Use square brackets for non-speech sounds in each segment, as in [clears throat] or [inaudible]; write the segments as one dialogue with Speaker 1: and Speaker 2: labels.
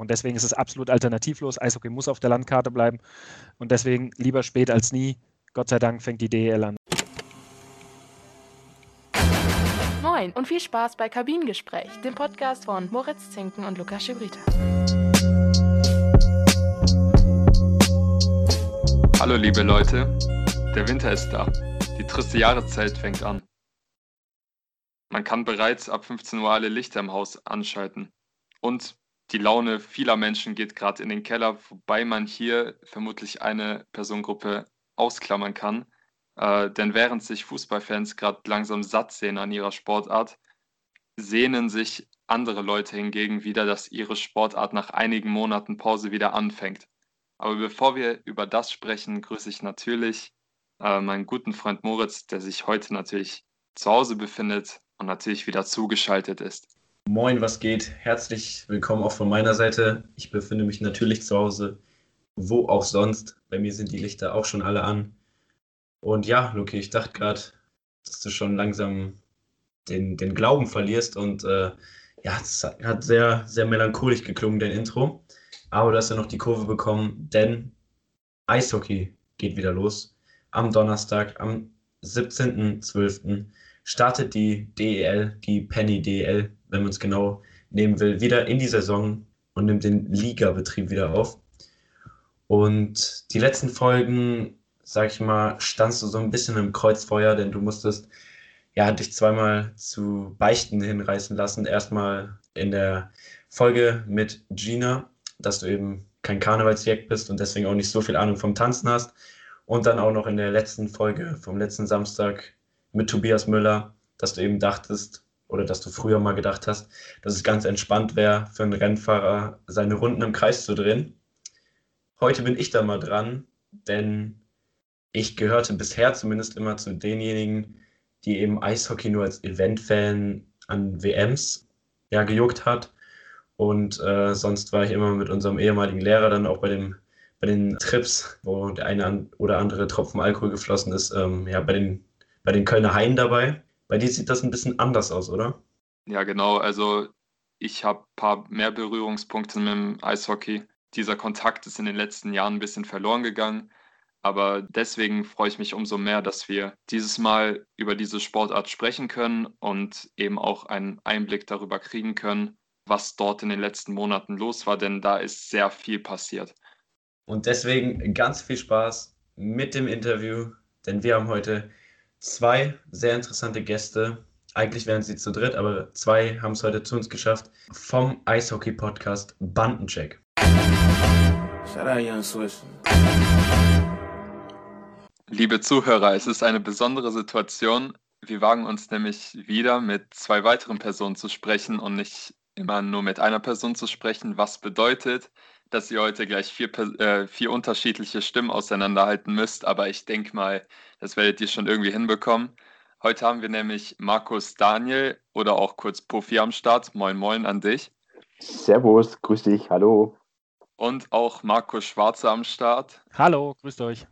Speaker 1: Und deswegen ist es absolut alternativlos. Eishockey muss auf der Landkarte bleiben. Und deswegen lieber spät als nie. Gott sei Dank fängt die DEL an.
Speaker 2: Moin und viel Spaß bei Kabinengespräch, dem Podcast von Moritz Zinken und Lukas Schibrita.
Speaker 3: Hallo liebe Leute, der Winter ist da. Die triste Jahreszeit fängt an. Man kann bereits ab 15 Uhr alle Lichter im Haus anschalten. Und die Laune vieler Menschen geht gerade in den Keller, wobei man hier vermutlich eine Personengruppe ausklammern kann. Äh, denn während sich Fußballfans gerade langsam satt sehen an ihrer Sportart, sehnen sich andere Leute hingegen wieder, dass ihre Sportart nach einigen Monaten Pause wieder anfängt. Aber bevor wir über das sprechen, grüße ich natürlich äh, meinen guten Freund Moritz, der sich heute natürlich zu Hause befindet und natürlich wieder zugeschaltet ist.
Speaker 4: Moin, was geht? Herzlich willkommen auch von meiner Seite. Ich befinde mich natürlich zu Hause, wo auch sonst. Bei mir sind die Lichter auch schon alle an. Und ja, Luki, ich dachte gerade, dass du schon langsam den, den Glauben verlierst. Und äh, ja, es hat sehr, sehr melancholisch geklungen, dein Intro. Aber du hast ja noch die Kurve bekommen, denn Eishockey geht wieder los. Am Donnerstag, am 17.12. startet die DEL, die Penny DEL wenn man es genau nehmen will, wieder in die Saison und nimmt den Ligabetrieb wieder auf. Und die letzten Folgen, sag ich mal, standst du so ein bisschen im Kreuzfeuer, denn du musstest ja dich zweimal zu Beichten hinreißen lassen. Erstmal in der Folge mit Gina, dass du eben kein Karnevalsjäger bist und deswegen auch nicht so viel Ahnung vom Tanzen hast. Und dann auch noch in der letzten Folge vom letzten Samstag mit Tobias Müller, dass du eben dachtest, oder dass du früher mal gedacht hast, dass es ganz entspannt wäre, für einen Rennfahrer seine Runden im Kreis zu drehen. Heute bin ich da mal dran, denn ich gehörte bisher zumindest immer zu denjenigen, die eben Eishockey nur als Event-Fan an WMs ja, gejuckt hat. Und äh, sonst war ich immer mit unserem ehemaligen Lehrer dann auch bei, dem, bei den Trips, wo der eine oder andere Tropfen Alkohol geflossen ist, ähm, ja, bei den, bei den Kölner Haien dabei. Bei dir sieht das ein bisschen anders aus, oder?
Speaker 3: Ja, genau. Also ich habe ein paar mehr Berührungspunkte mit dem Eishockey. Dieser Kontakt ist in den letzten Jahren ein bisschen verloren gegangen. Aber deswegen freue ich mich umso mehr, dass wir dieses Mal über diese Sportart sprechen können und eben auch einen Einblick darüber kriegen können, was dort in den letzten Monaten los war, denn da ist sehr viel passiert.
Speaker 4: Und deswegen ganz viel Spaß mit dem Interview, denn wir haben heute zwei sehr interessante Gäste. Eigentlich wären sie zu dritt, aber zwei haben es heute zu uns geschafft. Vom Eishockey-Podcast Bandencheck.
Speaker 3: Liebe Zuhörer, es ist eine besondere Situation. Wir wagen uns nämlich wieder mit zwei weiteren Personen zu sprechen und nicht immer nur mit einer Person zu sprechen, was bedeutet, dass ihr heute gleich vier, äh, vier unterschiedliche Stimmen auseinanderhalten müsst, aber ich denke mal, das werdet ihr schon irgendwie hinbekommen. Heute haben wir nämlich Markus Daniel oder auch kurz Puffy am Start. Moin, moin an dich.
Speaker 5: Servus, grüß dich, hallo.
Speaker 3: Und auch Markus Schwarze am Start.
Speaker 1: Hallo, grüßt euch.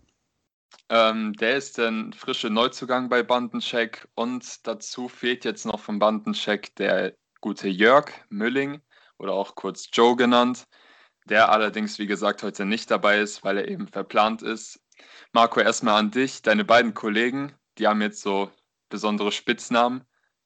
Speaker 3: Ähm, der ist ein frischer Neuzugang bei Bandencheck und dazu fehlt jetzt noch vom Bandencheck der gute Jörg Mülling oder auch kurz Joe genannt der allerdings, wie gesagt, heute nicht dabei ist, weil er eben verplant ist. Marco, erstmal an dich. Deine beiden Kollegen, die haben jetzt so besondere Spitznamen.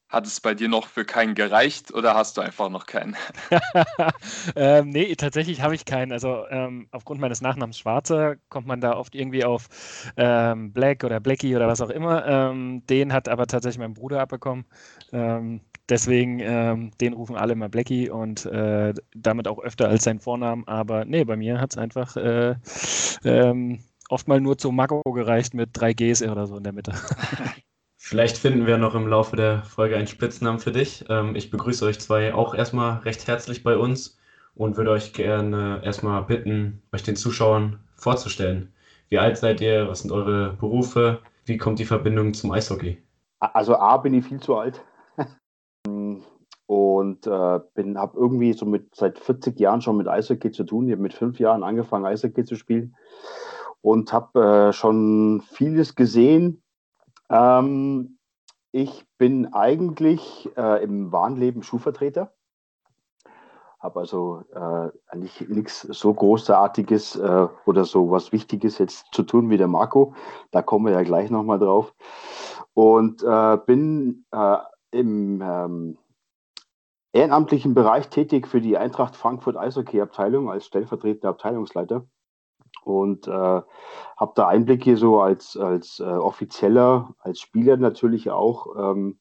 Speaker 3: Hat es bei dir noch für keinen gereicht oder hast du einfach noch keinen? [laughs] [laughs]
Speaker 1: ähm, nee, tatsächlich habe ich keinen. Also ähm, aufgrund meines Nachnamens Schwarzer kommt man da oft irgendwie auf ähm, Black oder Blackie oder was auch immer. Ähm, den hat aber tatsächlich mein Bruder abbekommen. Deswegen, ähm, den rufen alle immer Blackie und äh, damit auch öfter als sein Vornamen. Aber nee, bei mir hat es einfach äh, ähm, oft mal nur zu Mako gereicht mit drei Gs oder so in der Mitte. [laughs]
Speaker 4: Vielleicht finden wir noch im Laufe der Folge einen Spitznamen für dich. Ähm, ich begrüße euch zwei auch erstmal recht herzlich bei uns und würde euch gerne erstmal bitten, euch den Zuschauern vorzustellen. Wie alt seid ihr? Was sind eure Berufe? Wie kommt die Verbindung zum Eishockey?
Speaker 5: Also A, bin ich viel zu alt und äh, bin habe irgendwie so mit seit 40 Jahren schon mit Eishockey zu tun. Ich habe mit fünf Jahren angefangen Eishockey zu spielen und habe äh, schon vieles gesehen. Ähm, ich bin eigentlich äh, im wahren Leben Schuhvertreter. Habe also äh, eigentlich nichts so Großartiges äh, oder so was Wichtiges jetzt zu tun wie der Marco. Da kommen wir ja gleich nochmal drauf. Und äh, bin im ähm, ehrenamtlichen Bereich tätig für die Eintracht Frankfurt Eishockey-Abteilung als stellvertretender Abteilungsleiter und äh, habe da Einblicke so als, als äh, Offizieller, als Spieler natürlich auch. Ähm,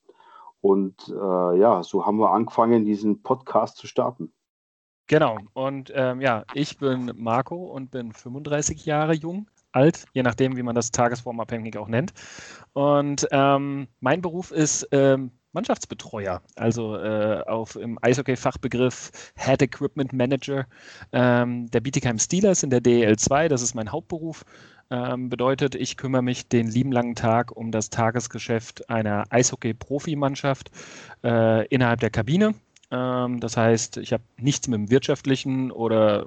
Speaker 5: und äh, ja, so haben wir angefangen, diesen Podcast zu starten.
Speaker 1: Genau. Und ähm, ja, ich bin Marco und bin 35 Jahre jung, alt, je nachdem, wie man das tagesformabhängig auch nennt. Und ähm, mein Beruf ist ähm, Mannschaftsbetreuer, also äh, auf im Eishockey-Fachbegriff Head Equipment Manager ähm, der Bietigheim Steelers in der DEL 2. Das ist mein Hauptberuf. Ähm, bedeutet, ich kümmere mich den lieben langen Tag um das Tagesgeschäft einer Eishockey-Profimannschaft äh, innerhalb der Kabine. Ähm, das heißt, ich habe nichts mit dem wirtschaftlichen oder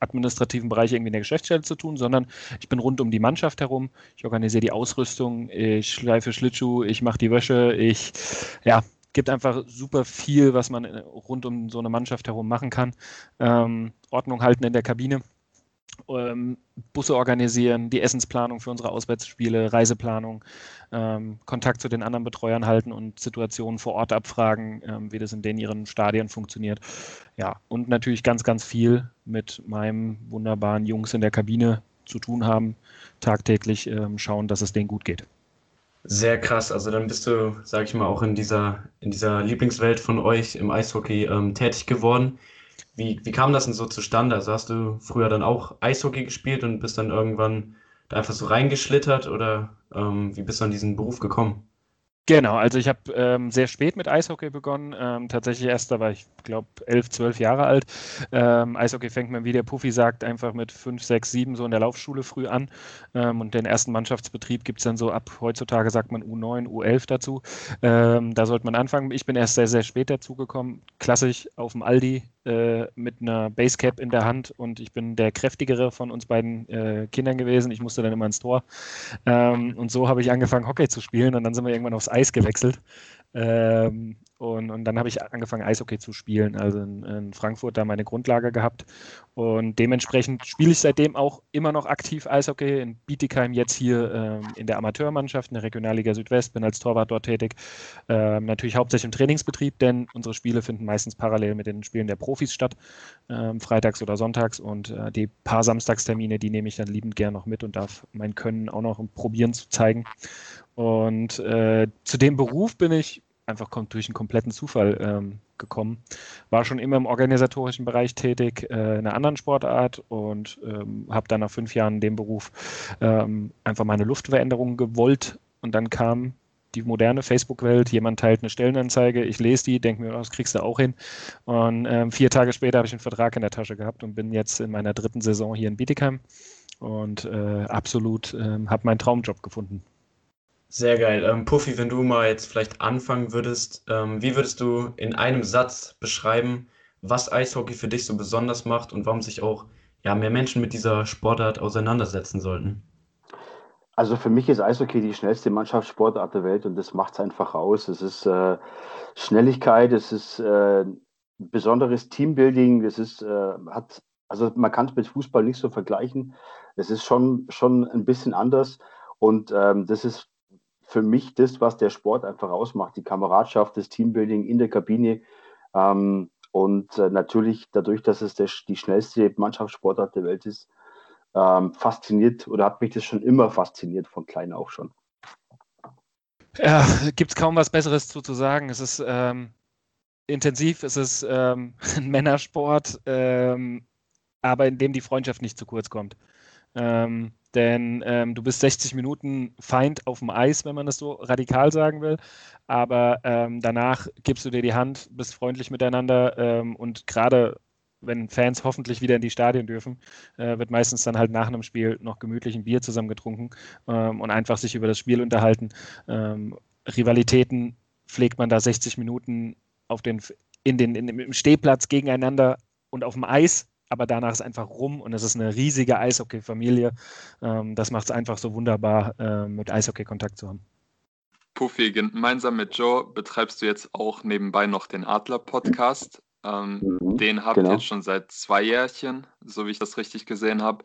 Speaker 1: administrativen Bereich irgendwie in der Geschäftsstelle zu tun, sondern ich bin rund um die Mannschaft herum. Ich organisiere die Ausrüstung, ich schleife Schlittschuh, ich mache die Wäsche, ich, ja, gibt einfach super viel, was man rund um so eine Mannschaft herum machen kann. Ähm, Ordnung halten in der Kabine ähm, Busse organisieren, die Essensplanung für unsere Auswärtsspiele, Reiseplanung, ähm, Kontakt zu den anderen Betreuern halten und Situationen vor Ort abfragen, ähm, wie das in den ihren Stadien funktioniert. Ja, und natürlich ganz, ganz viel mit meinem wunderbaren Jungs in der Kabine zu tun haben, tagtäglich ähm, schauen, dass es denen gut geht.
Speaker 4: Sehr krass. Also dann bist du, sag ich mal, auch in dieser, in dieser Lieblingswelt von euch im Eishockey ähm, tätig geworden. Wie, wie kam das denn so zustande? Also hast du früher dann auch Eishockey gespielt und bist dann irgendwann da einfach so reingeschlittert oder ähm, wie bist du an diesen Beruf gekommen?
Speaker 1: Genau, also ich habe ähm, sehr spät mit Eishockey begonnen. Ähm, tatsächlich erst, da war ich, glaube elf, zwölf Jahre alt. Ähm, Eishockey fängt man, wie der Puffy sagt, einfach mit fünf, sechs, sieben so in der Laufschule früh an. Ähm, und den ersten Mannschaftsbetrieb gibt es dann so ab, heutzutage sagt man U9, U11 dazu. Ähm, da sollte man anfangen. Ich bin erst sehr, sehr spät dazugekommen. Klassisch auf dem Aldi äh, mit einer Basecap in der Hand und ich bin der kräftigere von uns beiden äh, Kindern gewesen. Ich musste dann immer ins Tor. Ähm, und so habe ich angefangen, Hockey zu spielen und dann sind wir irgendwann aufs Eis gewechselt. Ähm, und, und dann habe ich angefangen, Eishockey zu spielen. Also in, in, Frankfurt da meine Grundlage gehabt. Und dementsprechend spiele ich seitdem auch immer noch aktiv Eishockey. In Bietigheim jetzt hier ähm, in der Amateurmannschaft, in der Regionalliga Südwest, bin als Torwart dort tätig. Ähm, natürlich hauptsächlich im Trainingsbetrieb, denn unsere Spiele finden meistens parallel mit den Spielen der Profis statt, ähm, freitags oder sonntags. Und äh, die paar Samstagstermine, die nehme ich dann liebend gern noch mit und darf mein Können auch noch probieren zu zeigen. Und äh, zu dem Beruf bin ich einfach durch einen kompletten Zufall ähm, gekommen. War schon immer im organisatorischen Bereich tätig, äh, in einer anderen Sportart und ähm, habe dann nach fünf Jahren in dem Beruf ähm, einfach meine Luftveränderung gewollt und dann kam die moderne Facebook-Welt, jemand teilt eine Stellenanzeige, ich lese die, denke mir, das kriegst du auch hin. Und ähm, vier Tage später habe ich einen Vertrag in der Tasche gehabt und bin jetzt in meiner dritten Saison hier in Bietigheim und äh, absolut äh, habe meinen Traumjob gefunden.
Speaker 4: Sehr geil. Ähm, Puffy, wenn du mal jetzt vielleicht anfangen würdest, ähm, wie würdest du in einem Satz beschreiben, was Eishockey für dich so besonders macht und warum sich auch ja, mehr Menschen mit dieser Sportart auseinandersetzen sollten?
Speaker 5: Also für mich ist Eishockey die schnellste Mannschaftssportart der Welt und das macht es einfach aus. Es ist äh, Schnelligkeit, es ist äh, besonderes Teambuilding, es ist, äh, hat, also man kann es mit Fußball nicht so vergleichen. Es ist schon, schon ein bisschen anders und ähm, das ist für mich das, was der Sport einfach ausmacht, die Kameradschaft, das Teambuilding in der Kabine. Ähm, und äh, natürlich dadurch, dass es der, die schnellste Mannschaftssportart der Welt ist, ähm, fasziniert oder hat mich das schon immer fasziniert, von klein auf schon.
Speaker 1: Ja, gibt es kaum was Besseres zu, zu sagen. Es ist ähm, intensiv, es ist ähm, [laughs] ein Männersport, ähm, aber in dem die Freundschaft nicht zu kurz kommt. Ähm, denn ähm, du bist 60 Minuten Feind auf dem Eis, wenn man das so radikal sagen will. Aber ähm, danach gibst du dir die Hand, bist freundlich miteinander ähm, und gerade wenn Fans hoffentlich wieder in die Stadien dürfen, äh, wird meistens dann halt nach einem Spiel noch gemütlich ein Bier zusammen getrunken ähm, und einfach sich über das Spiel unterhalten. Ähm, Rivalitäten pflegt man da 60 Minuten auf den, in den, in, im Stehplatz gegeneinander und auf dem Eis aber danach ist einfach rum und es ist eine riesige Eishockey-Familie. Ähm, das macht es einfach so wunderbar, äh, mit Eishockey Kontakt zu haben.
Speaker 3: Puffy, gemeinsam mit Joe betreibst du jetzt auch nebenbei noch den Adler-Podcast. Ähm, mhm, den habt genau. ihr jetzt schon seit zwei Jährchen, so wie ich das richtig gesehen habe.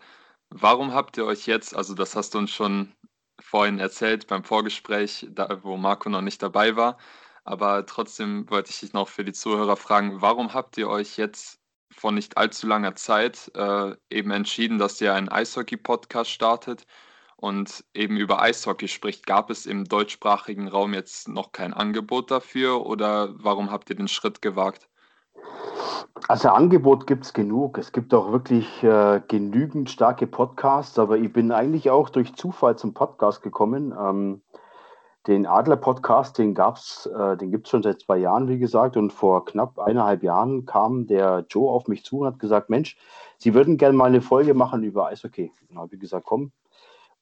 Speaker 3: Warum habt ihr euch jetzt, also das hast du uns schon vorhin erzählt beim Vorgespräch, da, wo Marco noch nicht dabei war, aber trotzdem wollte ich dich noch für die Zuhörer fragen, warum habt ihr euch jetzt vor nicht allzu langer Zeit äh, eben entschieden, dass ihr einen Eishockey-Podcast startet und eben über Eishockey spricht? Gab es im deutschsprachigen Raum jetzt noch kein Angebot dafür oder warum habt ihr den Schritt gewagt?
Speaker 5: Also Angebot gibt es genug. Es gibt auch wirklich äh, genügend starke Podcasts, aber ich bin eigentlich auch durch Zufall zum Podcast gekommen. Ähm, den Adler-Podcast, den gab's, äh, den gibt es schon seit zwei Jahren, wie gesagt, und vor knapp eineinhalb Jahren kam der Joe auf mich zu und hat gesagt, Mensch, Sie würden gerne mal eine Folge machen über Eishockey. Und habe ich gesagt, komm,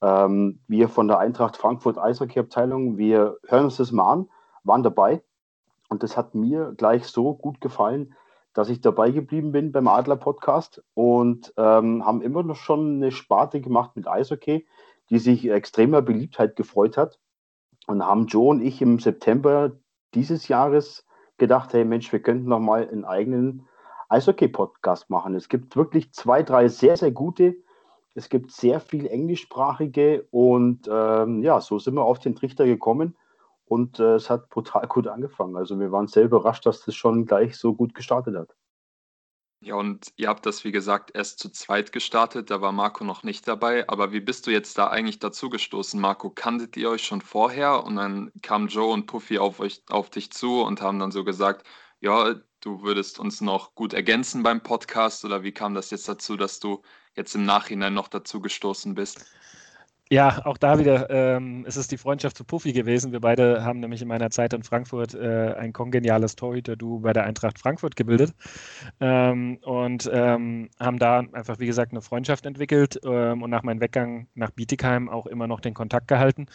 Speaker 5: ähm, wir von der Eintracht Frankfurt Eishockey-Abteilung, wir hören uns das mal an, waren dabei und das hat mir gleich so gut gefallen, dass ich dabei geblieben bin beim Adler Podcast und ähm, haben immer noch schon eine Sparte gemacht mit Eishockey, die sich extremer Beliebtheit gefreut hat. Und haben Joe und ich im September dieses Jahres gedacht, hey Mensch, wir könnten noch mal einen eigenen Eishockey-Podcast machen. Es gibt wirklich zwei, drei sehr, sehr gute. Es gibt sehr viel englischsprachige und ähm, ja, so sind wir auf den Trichter gekommen und äh, es hat brutal gut angefangen. Also wir waren sehr überrascht, dass das schon gleich so gut gestartet hat.
Speaker 3: Ja, und ihr habt das, wie gesagt, erst zu zweit gestartet, da war Marco noch nicht dabei. Aber wie bist du jetzt da eigentlich dazu gestoßen, Marco? Kanntet ihr euch schon vorher? Und dann kamen Joe und Puffy auf, euch, auf dich zu und haben dann so gesagt, ja, du würdest uns noch gut ergänzen beim Podcast. Oder wie kam das jetzt dazu, dass du jetzt im Nachhinein noch dazu gestoßen bist?
Speaker 1: Ja, auch da wieder ähm, es ist die Freundschaft zu Puffy gewesen. Wir beide haben nämlich in meiner Zeit in Frankfurt äh, ein kongeniales Torhüter-Duo bei der Eintracht Frankfurt gebildet ähm, und ähm, haben da einfach, wie gesagt, eine Freundschaft entwickelt ähm, und nach meinem Weggang nach Bietigheim auch immer noch den Kontakt gehalten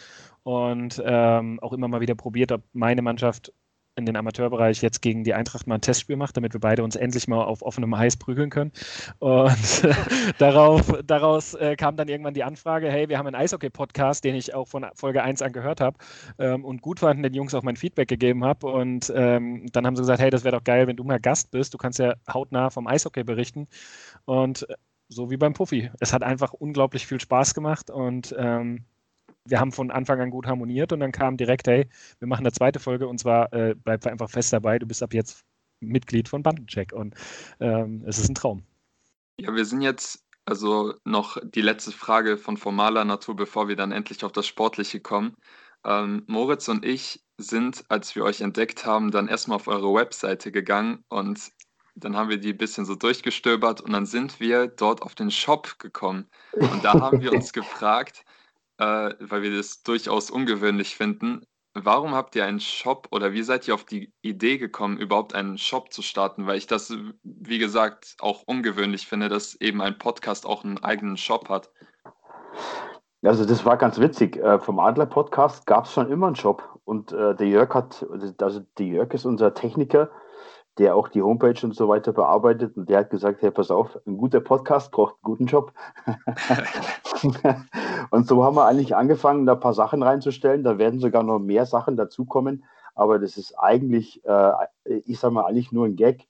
Speaker 1: und ähm, auch immer mal wieder probiert, ob meine Mannschaft in den Amateurbereich jetzt gegen die Eintracht mal ein Testspiel macht, damit wir beide uns endlich mal auf offenem Eis prügeln können. Und [laughs] darauf, daraus äh, kam dann irgendwann die Anfrage, hey, wir haben einen Eishockey-Podcast, den ich auch von Folge 1 an gehört habe ähm, und gut fanden, den Jungs auch mein Feedback gegeben habe. Und ähm, dann haben sie gesagt, hey, das wäre doch geil, wenn du mal Gast bist. Du kannst ja hautnah vom Eishockey berichten. Und äh, so wie beim Puffy. Es hat einfach unglaublich viel Spaß gemacht und ähm, wir haben von Anfang an gut harmoniert und dann kam direkt, hey, wir machen eine zweite Folge und zwar äh, bleib einfach fest dabei, du bist ab jetzt Mitglied von Bandencheck und ähm, es ist ein Traum.
Speaker 3: Ja, wir sind jetzt also noch die letzte Frage von formaler Natur, bevor wir dann endlich auf das Sportliche kommen. Ähm, Moritz und ich sind, als wir euch entdeckt haben, dann erstmal auf eure Webseite gegangen und dann haben wir die ein bisschen so durchgestöbert und dann sind wir dort auf den Shop gekommen. Und da haben wir uns [laughs] gefragt, äh, weil wir das durchaus ungewöhnlich finden. Warum habt ihr einen Shop oder wie seid ihr auf die Idee gekommen, überhaupt einen Shop zu starten? Weil ich das, wie gesagt, auch ungewöhnlich finde, dass eben ein Podcast auch einen eigenen Shop hat.
Speaker 5: Also das war ganz witzig. Äh, vom Adler-Podcast gab es schon immer einen Shop. Und äh, der Jörg hat, also der Jörg ist unser Techniker, der auch die Homepage und so weiter bearbeitet. Und der hat gesagt, hey, pass auf, ein guter Podcast braucht einen guten Job. [laughs] und so haben wir eigentlich angefangen, da ein paar Sachen reinzustellen. Da werden sogar noch mehr Sachen dazukommen. Aber das ist eigentlich, äh, ich sage mal, eigentlich nur ein Gag.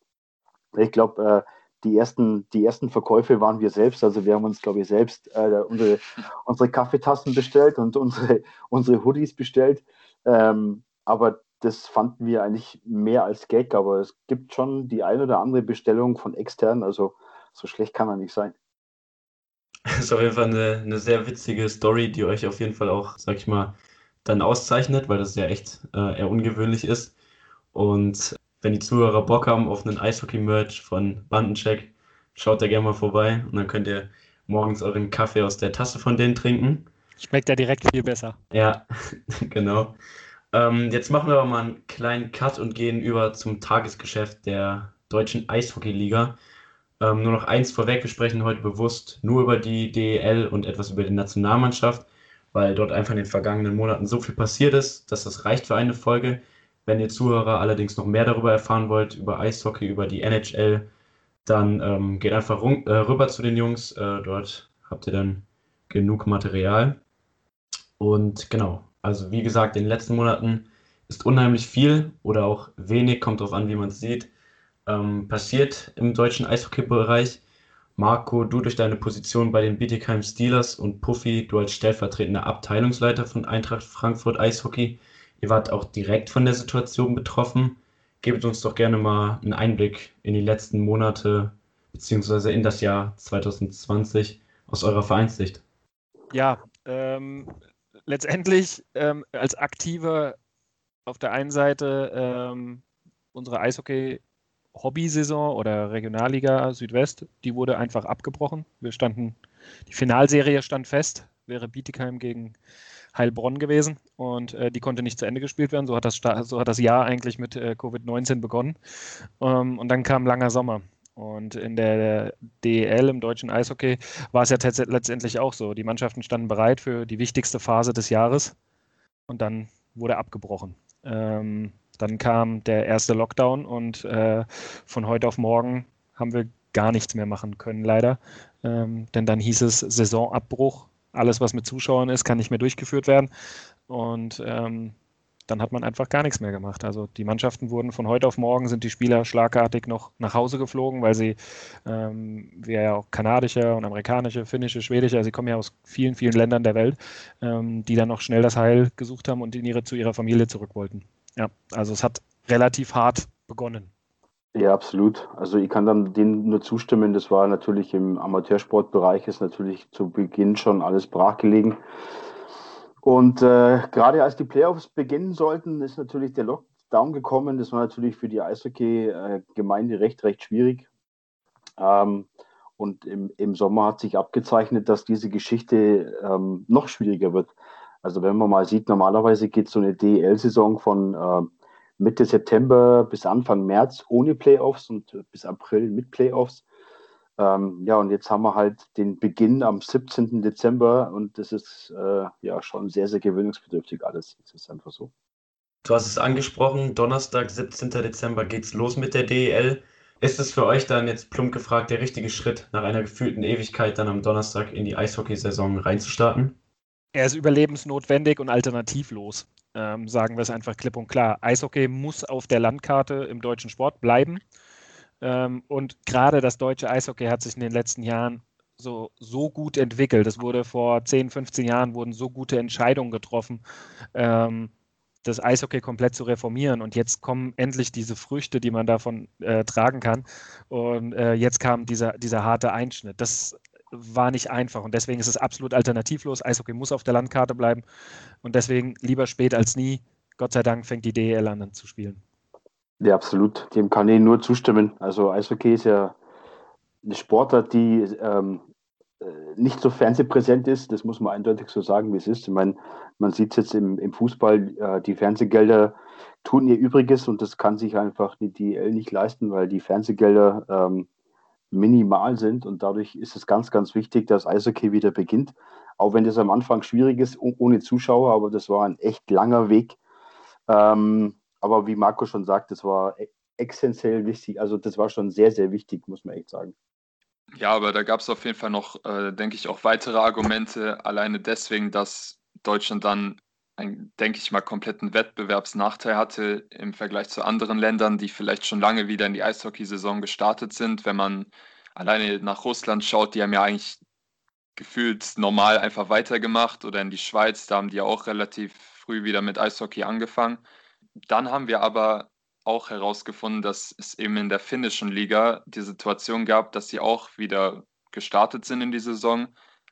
Speaker 5: Ich glaube, äh, die ersten, die ersten Verkäufe waren wir selbst. Also wir haben uns, glaube ich, selbst äh, unsere, unsere Kaffeetassen bestellt und unsere, unsere Hoodies bestellt. Ähm, aber das fanden wir eigentlich mehr als Gag, aber es gibt schon die ein oder andere Bestellung von extern, also so schlecht kann er nicht sein.
Speaker 4: Das [laughs] ist auf jeden Fall eine, eine sehr witzige Story, die euch auf jeden Fall auch, sag ich mal, dann auszeichnet, weil das ja echt äh, eher ungewöhnlich ist. Und wenn die Zuhörer Bock haben auf einen Eishockey-Merch von Bandencheck, schaut da gerne mal vorbei und dann könnt ihr morgens euren Kaffee aus der Tasse von denen trinken.
Speaker 1: Schmeckt ja direkt viel besser.
Speaker 4: Ja, [laughs] genau. Ähm, jetzt machen wir aber mal einen kleinen Cut und gehen über zum Tagesgeschäft der deutschen Eishockeyliga. Ähm, nur noch eins vorweg, wir sprechen heute bewusst nur über die DEL und etwas über die Nationalmannschaft, weil dort einfach in den vergangenen Monaten so viel passiert ist, dass das reicht für eine Folge. Wenn ihr Zuhörer allerdings noch mehr darüber erfahren wollt, über Eishockey, über die NHL, dann ähm, geht einfach äh, rüber zu den Jungs. Äh, dort habt ihr dann genug Material. Und genau, also wie gesagt, in den letzten Monaten ist unheimlich viel oder auch wenig, kommt darauf an, wie man es sieht, ähm, passiert im deutschen Eishockey-Bereich. Marco, du durch deine Position bei den Bietigheim Steelers und Puffy, du als stellvertretender Abteilungsleiter von Eintracht Frankfurt Eishockey. Ihr wart auch direkt von der Situation betroffen. Gebt uns doch gerne mal einen Einblick in die letzten Monate beziehungsweise in das Jahr 2020 aus eurer Vereinssicht.
Speaker 1: Ja, ähm, letztendlich ähm, als Aktiver auf der einen Seite ähm, unsere Eishockey-Hobby-Saison oder Regionalliga Südwest, die wurde einfach abgebrochen. Wir standen, die Finalserie stand fest, wäre Bietigheim gegen Heilbronn gewesen und äh, die konnte nicht zu Ende gespielt werden. So hat das, so hat das Jahr eigentlich mit äh, Covid-19 begonnen. Ähm, und dann kam langer Sommer. Und in der DEL im deutschen Eishockey war es ja letztendlich auch so. Die Mannschaften standen bereit für die wichtigste Phase des Jahres und dann wurde abgebrochen. Ähm, dann kam der erste Lockdown und äh, von heute auf morgen haben wir gar nichts mehr machen können, leider. Ähm, denn dann hieß es Saisonabbruch. Alles, was mit Zuschauern ist, kann nicht mehr durchgeführt werden. Und ähm, dann hat man einfach gar nichts mehr gemacht. Also die Mannschaften wurden von heute auf morgen, sind die Spieler schlagartig noch nach Hause geflogen, weil sie, ähm, wir ja auch kanadische und amerikanische, finnische, schwedische, also sie kommen ja aus vielen, vielen Ländern der Welt, ähm, die dann noch schnell das Heil gesucht haben und in ihre, zu ihrer Familie zurück wollten. Ja, also es hat relativ hart begonnen.
Speaker 5: Ja, absolut. Also ich kann dann denen nur zustimmen. Das war natürlich im Amateursportbereich ist natürlich zu Beginn schon alles brachgelegen. Und äh, gerade als die Playoffs beginnen sollten, ist natürlich der Lockdown gekommen. Das war natürlich für die Eishockey-Gemeinde recht, recht schwierig. Ähm, und im, im Sommer hat sich abgezeichnet, dass diese Geschichte ähm, noch schwieriger wird. Also wenn man mal sieht, normalerweise geht so eine DEL-Saison von äh, Mitte September bis Anfang März ohne Playoffs und bis April mit Playoffs. Ähm, ja, und jetzt haben wir halt den Beginn am 17. Dezember und das ist äh, ja schon sehr, sehr gewöhnungsbedürftig alles. Das ist einfach so.
Speaker 4: Du hast es angesprochen, Donnerstag, 17. Dezember geht's los mit der DEL. Ist es für euch dann jetzt plump gefragt der richtige Schritt, nach einer gefühlten Ewigkeit dann am Donnerstag in die Eishockeysaison reinzustarten?
Speaker 1: Er ist überlebensnotwendig und alternativlos, ähm, sagen wir es einfach klipp und klar. Eishockey muss auf der Landkarte im deutschen Sport bleiben. Ähm, und gerade das deutsche Eishockey hat sich in den letzten Jahren so, so gut entwickelt. Es wurde vor 10, 15 Jahren wurden so gute Entscheidungen getroffen, ähm, das Eishockey komplett zu reformieren. Und jetzt kommen endlich diese Früchte, die man davon äh, tragen kann. Und äh, jetzt kam dieser, dieser harte Einschnitt. Das war nicht einfach und deswegen ist es absolut alternativlos. Eishockey muss auf der Landkarte bleiben und deswegen lieber spät als nie. Gott sei Dank fängt die DEL an zu spielen.
Speaker 5: Ja, absolut. Dem kann ich nur zustimmen. Also Eishockey ist ja eine Sportart, die ähm, äh, nicht so fernsehpräsent ist. Das muss man eindeutig so sagen, wie es ist. Ich meine, man sieht es jetzt im, im Fußball, äh, die Fernsehgelder tun ihr Übriges und das kann sich einfach die DL nicht leisten, weil die Fernsehgelder ähm, minimal sind und dadurch ist es ganz, ganz wichtig, dass Eishockey wieder beginnt. Auch wenn das am Anfang schwierig ist, ohne Zuschauer, aber das war ein echt langer Weg. Ähm, aber wie Marco schon sagt, das war e-, essentiell wichtig. Also das war schon sehr, sehr wichtig, muss man echt sagen.
Speaker 3: Ja, aber da gab es auf jeden Fall noch, äh, denke ich, auch weitere Argumente. Alleine deswegen, dass Deutschland dann, ein, denke ich mal, kompletten Wettbewerbsnachteil hatte im Vergleich zu anderen Ländern, die vielleicht schon lange wieder in die Eishockeysaison gestartet sind. Wenn man alleine nach Russland schaut, die haben ja eigentlich gefühlt normal einfach weitergemacht oder in die Schweiz, da haben die ja auch relativ früh wieder mit Eishockey angefangen. Dann haben wir aber auch herausgefunden, dass es eben in der finnischen Liga die Situation gab, dass sie auch wieder gestartet sind in die Saison,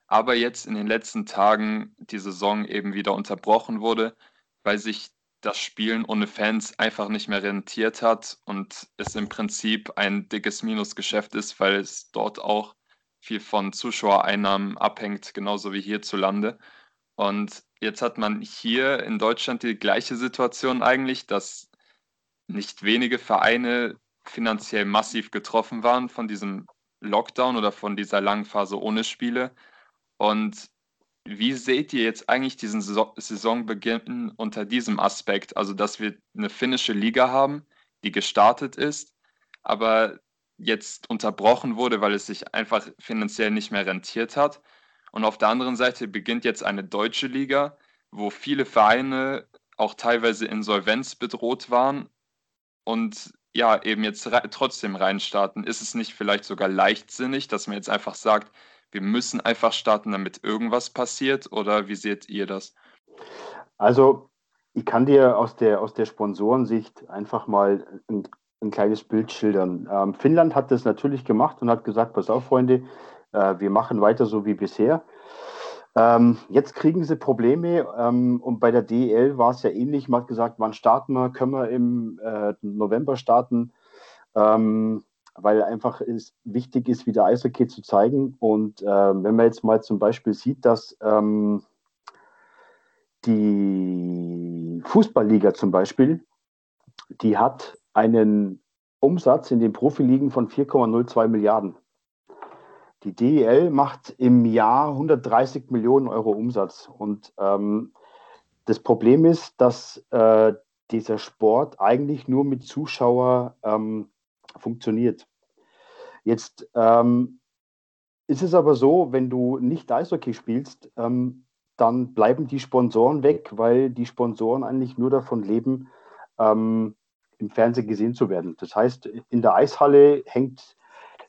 Speaker 3: aber jetzt in den letzten Tagen die Saison eben wieder unterbrochen wurde, weil sich das Spielen ohne Fans einfach nicht mehr rentiert hat und es im Prinzip ein dickes Minusgeschäft ist, weil es dort auch viel von Zuschauereinnahmen abhängt, genauso wie hierzulande. Und jetzt hat man hier in Deutschland die gleiche Situation eigentlich, dass nicht wenige Vereine finanziell massiv getroffen waren von diesem Lockdown oder von dieser langen Phase ohne Spiele. Und wie seht ihr jetzt eigentlich diesen Saisonbeginn unter diesem Aspekt? Also, dass wir eine finnische Liga haben, die gestartet ist, aber jetzt unterbrochen wurde, weil es sich einfach finanziell nicht mehr rentiert hat. Und auf der anderen Seite beginnt jetzt eine deutsche Liga, wo viele Vereine auch teilweise Insolvenz bedroht waren. Und ja eben jetzt re trotzdem reinstarten? Ist es nicht vielleicht sogar leichtsinnig, dass man jetzt einfach sagt, wir müssen einfach starten, damit irgendwas passiert? Oder wie seht ihr das?
Speaker 5: Also, ich kann dir aus der, aus der Sponsorensicht einfach mal ein, ein kleines Bild schildern. Ähm, Finnland hat das natürlich gemacht und hat gesagt, pass auf, Freunde, äh, wir machen weiter so wie bisher. Ähm, jetzt kriegen sie Probleme ähm, und bei der DEL war es ja ähnlich. Man hat gesagt, wann starten wir? Können wir im äh, November starten? Ähm, weil einfach es wichtig ist, wieder Eishockey zu zeigen. Und äh, wenn man jetzt mal zum Beispiel sieht, dass ähm, die Fußballliga zum Beispiel, die hat einen Umsatz in den Profiligen von 4,02 Milliarden. Die DEL macht im Jahr 130 Millionen Euro Umsatz. Und ähm, das Problem ist, dass äh, dieser Sport eigentlich nur mit Zuschauer ähm, funktioniert. Jetzt ähm, ist es aber so, wenn du nicht Eishockey spielst, ähm, dann bleiben die Sponsoren weg, weil die Sponsoren eigentlich nur davon leben, ähm, im Fernsehen gesehen zu werden. Das heißt, in der Eishalle hängt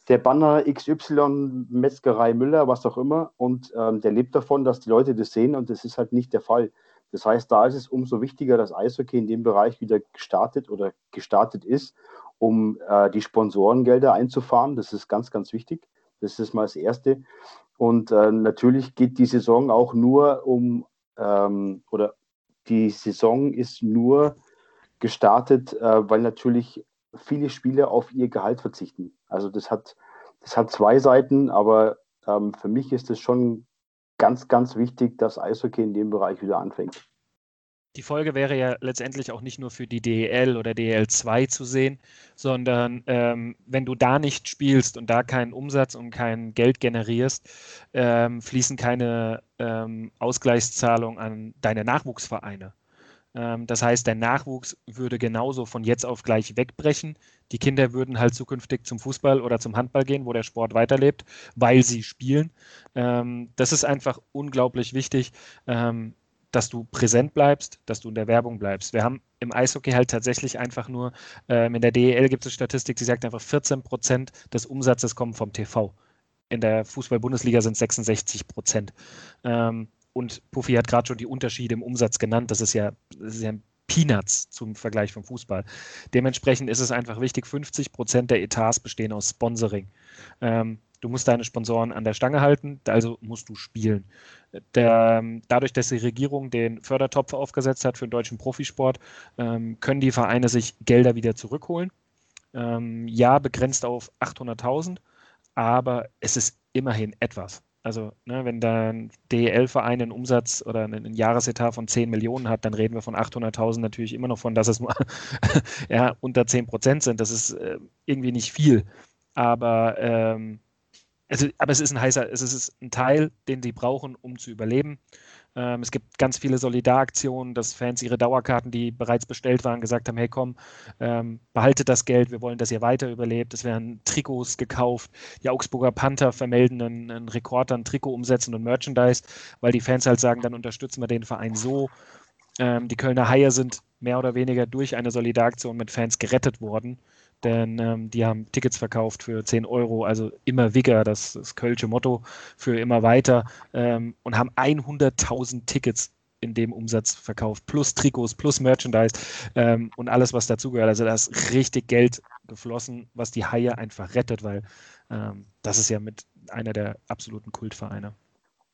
Speaker 5: der Banner XY, Metzgerei Müller, was auch immer, und ähm, der lebt davon, dass die Leute das sehen und das ist halt nicht der Fall. Das heißt, da ist es umso wichtiger, dass Eishockey in dem Bereich wieder gestartet oder gestartet ist, um äh, die Sponsorengelder einzufahren. Das ist ganz, ganz wichtig. Das ist mal das Erste. Und äh, natürlich geht die Saison auch nur um, ähm, oder die Saison ist nur gestartet, äh, weil natürlich viele Spieler auf ihr Gehalt verzichten. Also das hat, das hat zwei Seiten, aber ähm, für mich ist es schon ganz, ganz wichtig, dass Eishockey in dem Bereich wieder anfängt.
Speaker 1: Die Folge wäre ja letztendlich auch nicht nur für die DEL oder DEL 2 zu sehen, sondern ähm, wenn du da nicht spielst und da keinen Umsatz und kein Geld generierst, ähm, fließen keine ähm, Ausgleichszahlungen an deine Nachwuchsvereine. Ähm, das heißt, der Nachwuchs würde genauso von jetzt auf gleich wegbrechen. Die Kinder würden halt zukünftig zum Fußball oder zum Handball gehen, wo der Sport weiterlebt, weil sie spielen. Ähm, das ist einfach unglaublich wichtig, ähm, dass du präsent bleibst, dass du in der Werbung bleibst. Wir haben im Eishockey halt tatsächlich einfach nur, in der DEL gibt es Statistik, die sagt einfach 14 Prozent des Umsatzes kommen vom TV. In der Fußball-Bundesliga sind es 66 Prozent. Und Puffy hat gerade schon die Unterschiede im Umsatz genannt. Das ist ja, das ist ja Peanuts zum Vergleich vom Fußball. Dementsprechend ist es einfach wichtig, 50 Prozent der Etats bestehen aus Sponsoring. Ähm, du musst deine Sponsoren an der Stange halten, also musst du spielen. Der, dadurch, dass die Regierung den Fördertopf aufgesetzt hat für den deutschen Profisport, ähm, können die Vereine sich Gelder wieder zurückholen. Ähm, ja, begrenzt auf 800.000, aber es ist immerhin etwas. Also, ne, wenn da ein DEL-Verein einen Umsatz oder einen Jahresetat von 10 Millionen hat, dann reden wir von 800.000 natürlich immer noch von, dass es [laughs] nur ja, unter 10 Prozent sind. Das ist äh, irgendwie nicht viel. Aber, ähm, also, aber es ist ein heißer, es ist ein Teil, den sie brauchen, um zu überleben. Ähm, es gibt ganz viele Solidaraktionen, dass Fans ihre Dauerkarten, die bereits bestellt waren, gesagt haben, hey komm, ähm, behaltet das Geld, wir wollen, dass ihr weiter überlebt. Es werden Trikots gekauft. Die Augsburger Panther vermelden einen, einen Rekord an Trikotumsätzen und Merchandise, weil die Fans halt sagen, dann unterstützen wir den Verein so. Ähm, die Kölner Haie sind mehr oder weniger durch eine Solidaraktion mit Fans gerettet worden denn ähm, die haben Tickets verkauft für 10 Euro, also immer Wigger, das, das Kölsche Motto für immer weiter ähm, und haben 100.000 Tickets in dem Umsatz verkauft, plus Trikots, plus Merchandise ähm, und alles, was dazugehört. Also da ist richtig Geld geflossen, was die Haie einfach rettet, weil ähm, das ist ja mit einer der absoluten Kultvereine.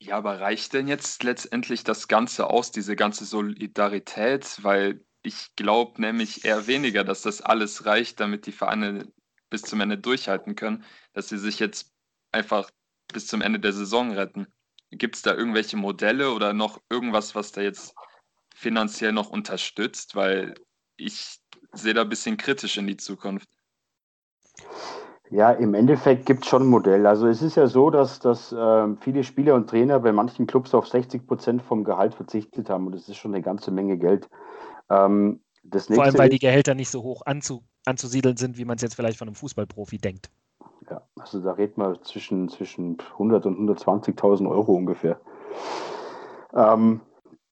Speaker 3: Ja, aber reicht denn jetzt letztendlich das Ganze aus, diese ganze Solidarität? Weil ich glaube nämlich eher weniger, dass das alles reicht, damit die Vereine bis zum Ende durchhalten können, dass sie sich jetzt einfach bis zum Ende der Saison retten. Gibt es da irgendwelche Modelle oder noch irgendwas, was da jetzt finanziell noch unterstützt? Weil ich sehe da ein bisschen kritisch in die Zukunft.
Speaker 5: Ja, im Endeffekt gibt es schon ein Modell. Also es ist ja so, dass, dass äh, viele Spieler und Trainer bei manchen Clubs auf 60 Prozent vom Gehalt verzichtet haben und das ist schon eine ganze Menge Geld.
Speaker 1: Ähm, Vor allem, weil die Gehälter nicht so hoch anzu, anzusiedeln sind, wie man es jetzt vielleicht von einem Fußballprofi denkt.
Speaker 5: Ja, also da redet man zwischen, zwischen 100 und 120.000 Euro ungefähr. Ähm,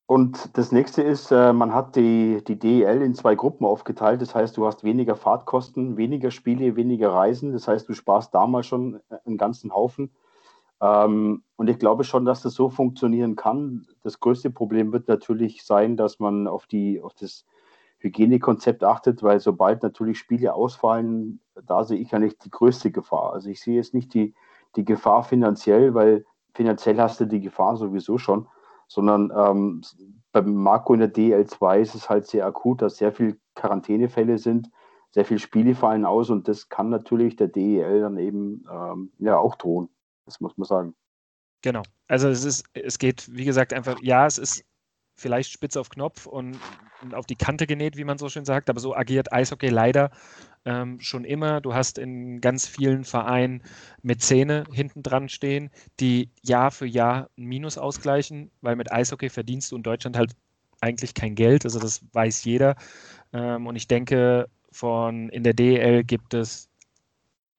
Speaker 5: Und das nächste ist, äh, man hat die, die DEL in zwei Gruppen aufgeteilt. Das heißt, du hast weniger Fahrtkosten, weniger Spiele, weniger Reisen. Das heißt, du sparst damals schon einen ganzen Haufen. Ähm, und ich glaube schon, dass das so funktionieren kann. Das größte Problem wird natürlich sein, dass man auf, die, auf das Hygienekonzept achtet, weil sobald natürlich Spiele ausfallen, da sehe ich ja nicht die größte Gefahr. Also ich sehe jetzt nicht die, die Gefahr finanziell, weil finanziell hast du die Gefahr sowieso schon sondern ähm, beim Marco in der DL2 ist es halt sehr akut, dass sehr viele Quarantänefälle sind, sehr viele Spiele fallen aus und das kann natürlich der DEL dann eben ähm, ja auch drohen. Das muss man sagen.
Speaker 1: Genau. Also es ist, es geht, wie gesagt, einfach, ja, es ist vielleicht spitz auf Knopf und, auf die Kante genäht, wie man so schön sagt, aber so agiert Eishockey leider ähm, schon immer. Du hast in ganz vielen Vereinen Mäzene hinten dran stehen, die Jahr für Jahr ein Minus ausgleichen, weil mit Eishockey verdienst du in Deutschland halt eigentlich kein Geld. Also das weiß jeder. Ähm, und ich denke, von in der DL gibt es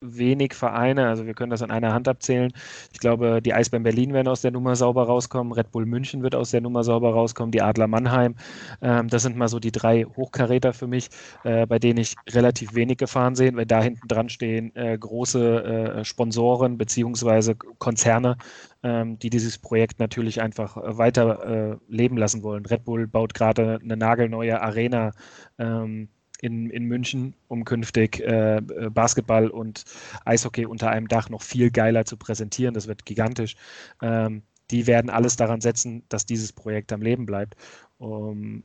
Speaker 1: wenig Vereine, also wir können das an einer Hand abzählen. Ich glaube, die Eisbären Berlin werden aus der Nummer sauber rauskommen, Red Bull München wird aus der Nummer sauber rauskommen, die Adler Mannheim. Ähm, das sind mal so die drei Hochkaräter für mich, äh, bei denen ich relativ wenig Gefahren sehe, weil da hinten dran stehen äh, große äh, Sponsoren beziehungsweise Konzerne, ähm, die dieses Projekt natürlich einfach äh, weiter äh, leben lassen wollen. Red Bull baut gerade eine nagelneue Arena. Ähm, in, in München, um künftig äh, äh, Basketball und Eishockey unter einem Dach noch viel geiler zu präsentieren. Das wird gigantisch. Ähm, die werden alles daran setzen, dass dieses Projekt am Leben bleibt. Um,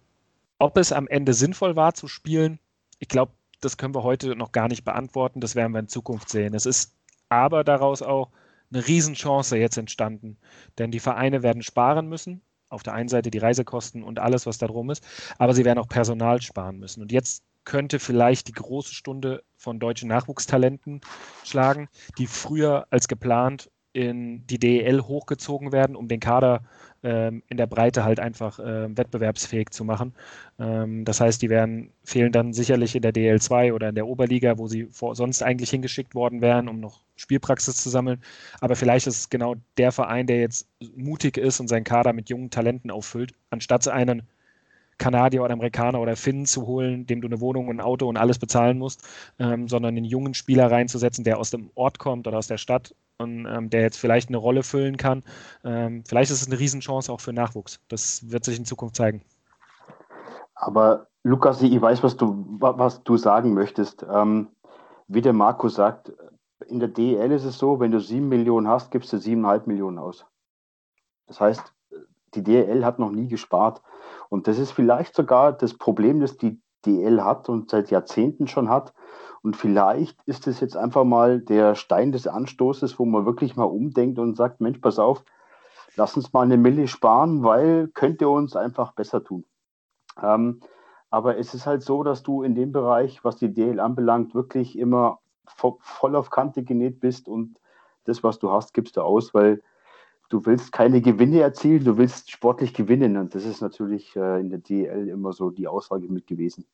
Speaker 1: ob es am Ende sinnvoll war zu spielen, ich glaube, das können wir heute noch gar nicht beantworten. Das werden wir in Zukunft sehen. Es ist aber daraus auch eine Riesenchance jetzt entstanden. Denn die Vereine werden sparen müssen. Auf der einen Seite die Reisekosten und alles, was da drum ist. Aber sie werden auch Personal sparen müssen. Und jetzt könnte vielleicht die große Stunde von deutschen Nachwuchstalenten schlagen, die früher als geplant in die DEL hochgezogen werden, um den Kader ähm, in der Breite halt einfach äh, wettbewerbsfähig zu machen. Ähm, das heißt, die werden fehlen dann sicherlich in der DL2 oder in der Oberliga, wo sie vor, sonst eigentlich hingeschickt worden wären, um noch Spielpraxis zu sammeln. Aber vielleicht ist es genau der Verein, der jetzt mutig ist und seinen Kader mit jungen Talenten auffüllt, anstatt einen Kanadier oder Amerikaner oder Finn zu holen, dem du eine Wohnung, ein Auto und alles bezahlen musst, ähm, sondern einen jungen Spieler reinzusetzen, der aus dem Ort kommt oder aus der Stadt und ähm, der jetzt vielleicht eine Rolle füllen kann. Ähm, vielleicht ist es eine Riesenchance auch für Nachwuchs. Das wird sich in Zukunft zeigen.
Speaker 5: Aber Lukas, ich weiß, was du, was du sagen möchtest. Ähm, wie der Marco sagt, in der DEL ist es so, wenn du sieben Millionen hast, gibst du siebeneinhalb Millionen aus. Das heißt, die DEL hat noch nie gespart. Und das ist vielleicht sogar das Problem, das die DL hat und seit Jahrzehnten schon hat. Und vielleicht ist es jetzt einfach mal der Stein des Anstoßes, wo man wirklich mal umdenkt und sagt, Mensch, pass auf, lass uns mal eine Mille sparen, weil könnte uns einfach besser tun. Ähm, aber es ist halt so, dass du in dem Bereich, was die DL anbelangt, wirklich immer voll auf Kante genäht bist und das, was du hast, gibst du aus, weil du willst keine Gewinne erzielen, du willst sportlich gewinnen. Und das ist natürlich äh, in der DL immer so die Aussage mit gewesen.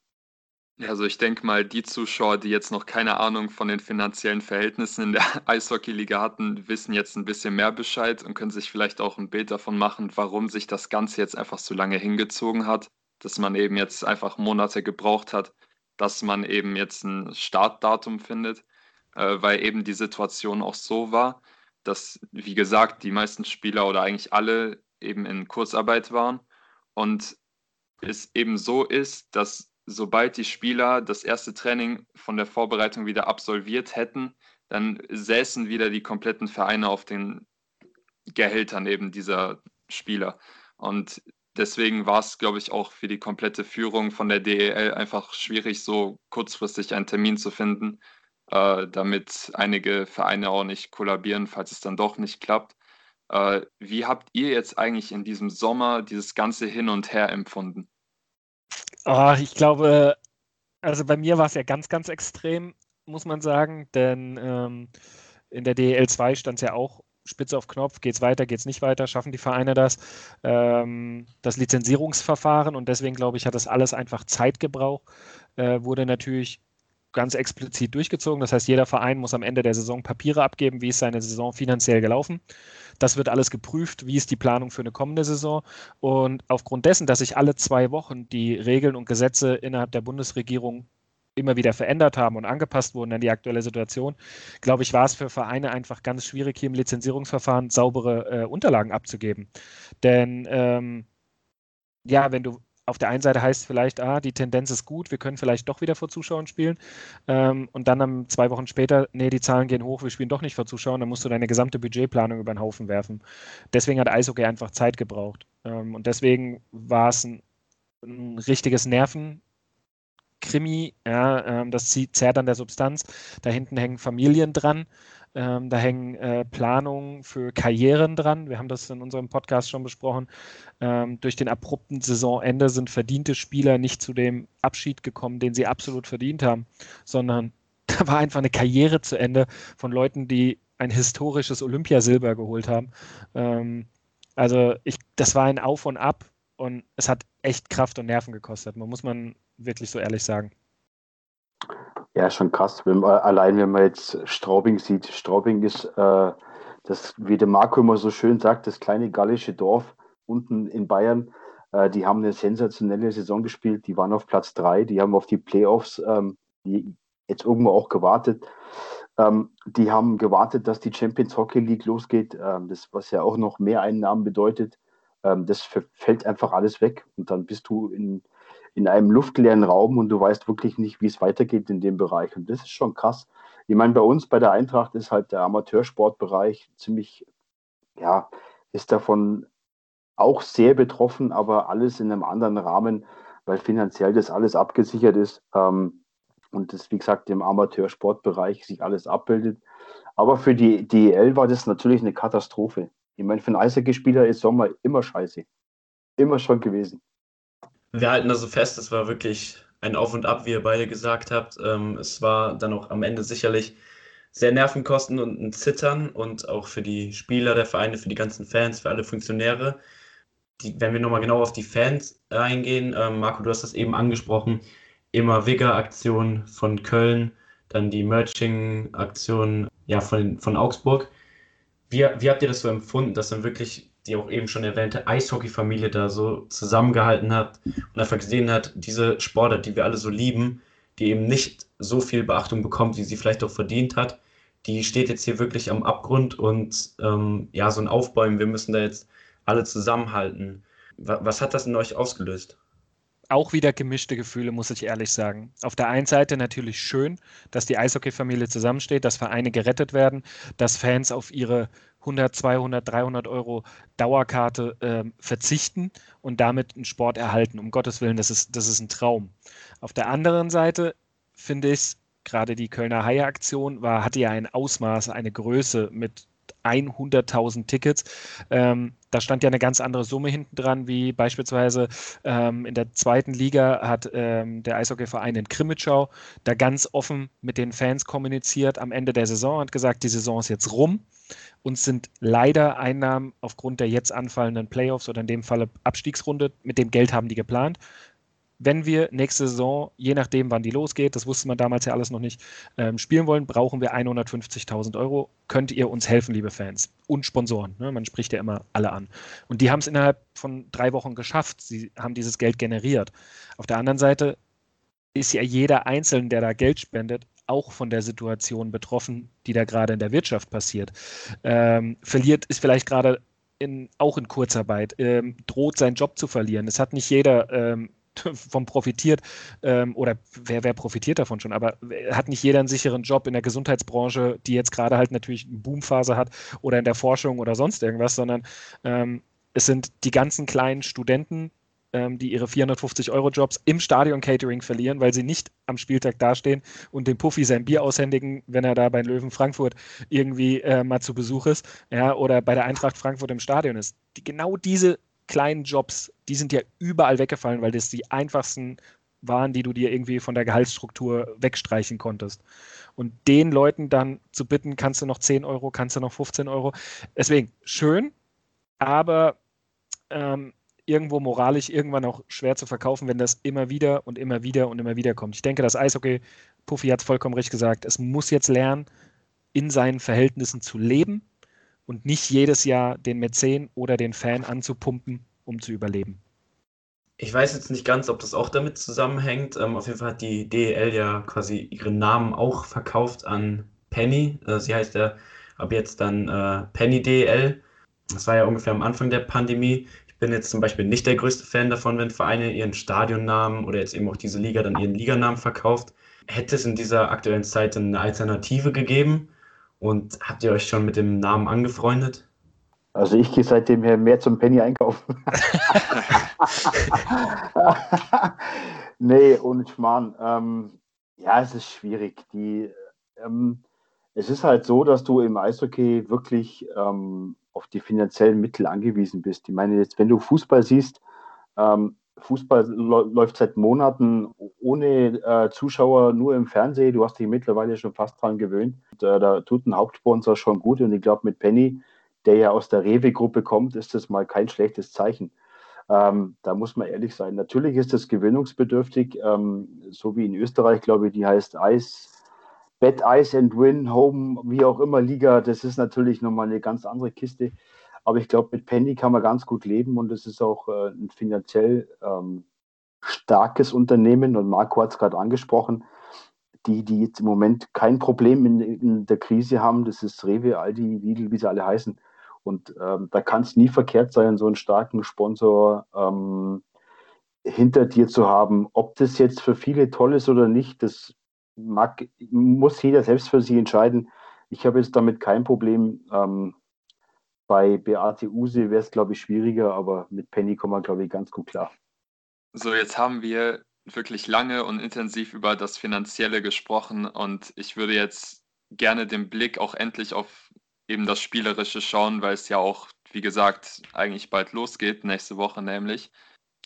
Speaker 3: Also ich denke mal, die Zuschauer, die jetzt noch keine Ahnung von den finanziellen Verhältnissen in der [laughs] Eishockey-Liga hatten, wissen jetzt ein bisschen mehr Bescheid und können sich vielleicht auch ein Bild davon machen, warum sich das Ganze jetzt einfach so lange hingezogen hat, dass man eben jetzt einfach Monate gebraucht hat, dass man eben jetzt ein Startdatum findet, äh, weil eben die Situation auch so war, dass, wie gesagt, die meisten Spieler oder eigentlich alle eben in Kurzarbeit waren und es eben so ist, dass sobald die Spieler das erste Training von der Vorbereitung wieder absolviert hätten, dann säßen wieder die kompletten Vereine auf den Gehältern eben dieser Spieler. Und deswegen war es, glaube ich, auch für die komplette Führung von der DEL einfach schwierig, so kurzfristig einen Termin zu finden, äh, damit einige Vereine auch nicht kollabieren, falls es dann doch nicht klappt. Äh, wie habt ihr jetzt eigentlich in diesem Sommer dieses ganze Hin und Her empfunden?
Speaker 1: Oh, ich glaube, also bei mir war es ja ganz, ganz extrem, muss man sagen, denn ähm, in der DEL 2 stand es ja auch Spitze auf Knopf, geht es weiter, geht es nicht weiter, schaffen die Vereine das, ähm, das Lizenzierungsverfahren und deswegen glaube ich, hat das alles einfach Zeit gebraucht, äh, wurde natürlich ganz explizit durchgezogen. Das heißt, jeder Verein muss am Ende der Saison Papiere abgeben, wie ist seine Saison finanziell gelaufen. Das wird alles geprüft. Wie ist die Planung für eine kommende Saison? Und aufgrund dessen, dass sich alle zwei Wochen die Regeln und Gesetze innerhalb der Bundesregierung immer wieder verändert haben und angepasst wurden an die aktuelle Situation, glaube ich, war es für Vereine einfach ganz schwierig, hier im Lizenzierungsverfahren saubere äh, Unterlagen abzugeben. Denn ähm, ja, wenn du auf der einen Seite heißt vielleicht, ah, die Tendenz ist gut, wir können vielleicht doch wieder vor Zuschauern spielen. Ähm, und dann um, zwei Wochen später, nee, die Zahlen gehen hoch, wir spielen doch nicht vor Zuschauern, dann musst du deine gesamte Budgetplanung über den Haufen werfen. Deswegen hat Eishockey einfach Zeit gebraucht. Ähm, und deswegen war es ein, ein richtiges Nerven, Krimi, ja, ähm, das zieht, zerrt an der Substanz. Da hinten hängen Familien dran, ähm, da hängen äh, Planungen für Karrieren dran. Wir haben das in unserem Podcast schon besprochen. Ähm, durch den abrupten Saisonende sind verdiente Spieler nicht zu dem Abschied gekommen, den sie absolut verdient haben, sondern [laughs] da war einfach eine Karriere zu Ende von Leuten, die ein historisches Olympiasilber geholt haben. Ähm, also ich, das war ein Auf und Ab und es hat echt Kraft und Nerven gekostet. Man muss man wirklich so ehrlich sagen.
Speaker 5: Ja, schon krass. Wenn man, allein wenn man jetzt Straubing sieht. Straubing ist, äh, das, wie der Marco immer so schön sagt, das kleine gallische Dorf unten in Bayern. Äh, die haben eine sensationelle Saison gespielt. Die waren auf Platz drei. Die haben auf die Playoffs ähm, die jetzt irgendwo auch gewartet. Ähm, die haben gewartet, dass die Champions Hockey League losgeht, ähm, das, was ja auch noch mehr Einnahmen bedeutet. Ähm, das fällt einfach alles weg. Und dann bist du in, in einem luftleeren Raum und du weißt wirklich nicht, wie es weitergeht in dem Bereich. Und das ist schon krass. Ich meine, bei uns bei der Eintracht ist halt der Amateursportbereich ziemlich, ja, ist davon auch sehr betroffen, aber alles in einem anderen Rahmen, weil finanziell das alles abgesichert ist ähm, und das, wie gesagt, im Amateursportbereich sich alles abbildet. Aber für die DEL war das natürlich eine Katastrophe. Ich meine, für einen Eishockeyspieler ist Sommer immer scheiße. Immer schon gewesen
Speaker 4: wir halten da so fest, es war wirklich ein Auf und Ab, wie ihr beide gesagt habt. Ähm, es war dann auch am Ende sicherlich sehr Nervenkosten und ein Zittern und auch für die Spieler der Vereine, für die ganzen Fans, für alle Funktionäre. Die, wenn wir nochmal genau auf die Fans eingehen, ähm, Marco, du hast das eben angesprochen, immer Wigger-Aktion von Köln, dann die Merching-Aktion ja, von, von Augsburg. Wie, wie habt ihr das so empfunden, dass dann wirklich die auch eben schon erwähnte Eishockey-Familie da so zusammengehalten hat und einfach gesehen hat, diese Sportart, die wir alle so lieben, die eben nicht so viel Beachtung bekommt, wie sie vielleicht auch verdient hat, die steht jetzt hier wirklich am Abgrund und ähm, ja, so ein Aufbäumen, wir müssen da jetzt alle zusammenhalten. Was hat das in euch ausgelöst?
Speaker 1: auch wieder gemischte Gefühle, muss ich ehrlich sagen. Auf der einen Seite natürlich schön, dass die Eishockey-Familie zusammensteht, dass Vereine gerettet werden, dass Fans auf ihre 100, 200, 300 Euro Dauerkarte äh, verzichten und damit einen Sport erhalten. Um Gottes Willen, das ist, das ist ein Traum. Auf der anderen Seite finde ich, gerade die Kölner Haie-Aktion war, hatte ja ein Ausmaß, eine Größe mit 100.000 Tickets. Ähm, da stand ja eine ganz andere Summe hinten dran, wie beispielsweise ähm, in der zweiten Liga hat ähm, der Eishockeyverein in Krimitschau da ganz offen mit den Fans kommuniziert am Ende der Saison und gesagt, die Saison ist jetzt rum. Uns sind leider Einnahmen aufgrund der jetzt anfallenden Playoffs oder in dem Falle Abstiegsrunde, mit dem Geld haben die geplant, wenn wir nächste Saison, je nachdem, wann die losgeht, das wusste man damals ja alles noch nicht, ähm, spielen wollen, brauchen wir 150.000 Euro. Könnt ihr uns helfen, liebe Fans? Und Sponsoren. Ne? Man spricht ja immer alle an. Und die haben es innerhalb von drei Wochen geschafft. Sie haben dieses Geld generiert. Auf der anderen Seite ist ja jeder Einzelne, der da Geld spendet, auch von der Situation betroffen, die da gerade in der Wirtschaft passiert. Ähm, verliert ist vielleicht gerade in, auch in Kurzarbeit, ähm, droht seinen Job zu verlieren. Es hat nicht jeder ähm, [laughs] vom profitiert ähm, oder wer, wer profitiert davon schon, aber hat nicht jeder einen sicheren Job in der Gesundheitsbranche, die jetzt gerade halt natürlich eine Boomphase hat oder in der Forschung oder sonst irgendwas, sondern ähm, es sind die ganzen kleinen Studenten, ähm, die ihre 450-Euro-Jobs im Stadion-Catering verlieren, weil sie nicht am Spieltag dastehen und dem Puffy sein Bier aushändigen, wenn er da bei Löwen Frankfurt irgendwie äh, mal zu Besuch ist, ja, oder bei der Eintracht Frankfurt im Stadion ist. Die, genau diese kleinen Jobs, die sind ja überall weggefallen, weil das die einfachsten waren, die du dir irgendwie von der Gehaltsstruktur wegstreichen konntest. Und den Leuten dann zu bitten, kannst du noch 10 Euro, kannst du noch 15 Euro. Deswegen schön, aber ähm, irgendwo moralisch irgendwann auch schwer zu verkaufen, wenn das immer wieder und immer wieder und immer wieder kommt. Ich denke, das Eishockey, Puffy hat es vollkommen richtig gesagt, es muss jetzt lernen, in seinen Verhältnissen zu leben und nicht jedes Jahr den Mäzen oder den Fan anzupumpen, um zu überleben.
Speaker 4: Ich weiß jetzt nicht ganz, ob das auch damit zusammenhängt. Ähm, auf jeden Fall hat die DEL ja quasi ihren Namen auch verkauft an Penny. Äh, sie heißt ja ab jetzt dann äh, Penny DEL. Das war ja ungefähr am Anfang der Pandemie. Ich bin jetzt zum Beispiel nicht der größte Fan davon, wenn Vereine ihren Stadionnamen oder jetzt eben auch diese Liga dann ihren Liganamen verkauft. Hätte es in dieser aktuellen Zeit eine Alternative gegeben? Und habt ihr euch schon mit dem Namen angefreundet?
Speaker 5: Also ich gehe seitdem her mehr zum Penny einkaufen. [laughs] nee, ohne Schmarrn. Ähm, ja, es ist schwierig. Die, ähm, es ist halt so, dass du im Eishockey wirklich ähm, auf die finanziellen Mittel angewiesen bist. Ich meine, jetzt, wenn du Fußball siehst, ähm, Fußball läuft seit Monaten ohne äh, Zuschauer, nur im Fernsehen. Du hast dich mittlerweile schon fast dran gewöhnt. Und, äh, da tut ein Hauptsponsor schon gut. Und ich glaube, mit Penny, der ja aus der Rewe-Gruppe kommt, ist das mal kein schlechtes Zeichen. Ähm, da muss man ehrlich sein. Natürlich ist das gewöhnungsbedürftig, ähm, so wie in Österreich, glaube ich, die heißt Ice, Bet Ice and Win, Home, wie auch immer Liga. Das ist natürlich nochmal eine ganz andere Kiste. Aber ich glaube, mit Penny kann man ganz gut leben und es ist auch äh, ein finanziell ähm, starkes Unternehmen. Und Marco hat es gerade angesprochen, die, die jetzt im Moment kein Problem in, in, der Krise haben, das ist Rewe, Aldi, Lidl, wie sie alle heißen. Und ähm, da kann es nie verkehrt sein, so einen starken Sponsor ähm, hinter dir zu haben. Ob das jetzt für viele toll ist oder nicht, das mag, muss jeder selbst für sich entscheiden. Ich habe jetzt damit kein Problem. Ähm, bei Beate Use wäre es, glaube ich, schwieriger, aber mit Penny kommen wir, glaube ich, ganz gut klar.
Speaker 3: So, jetzt haben wir wirklich lange und intensiv über das Finanzielle gesprochen und ich würde jetzt gerne den Blick auch endlich auf eben das Spielerische schauen, weil es ja auch, wie gesagt, eigentlich bald losgeht, nächste Woche nämlich.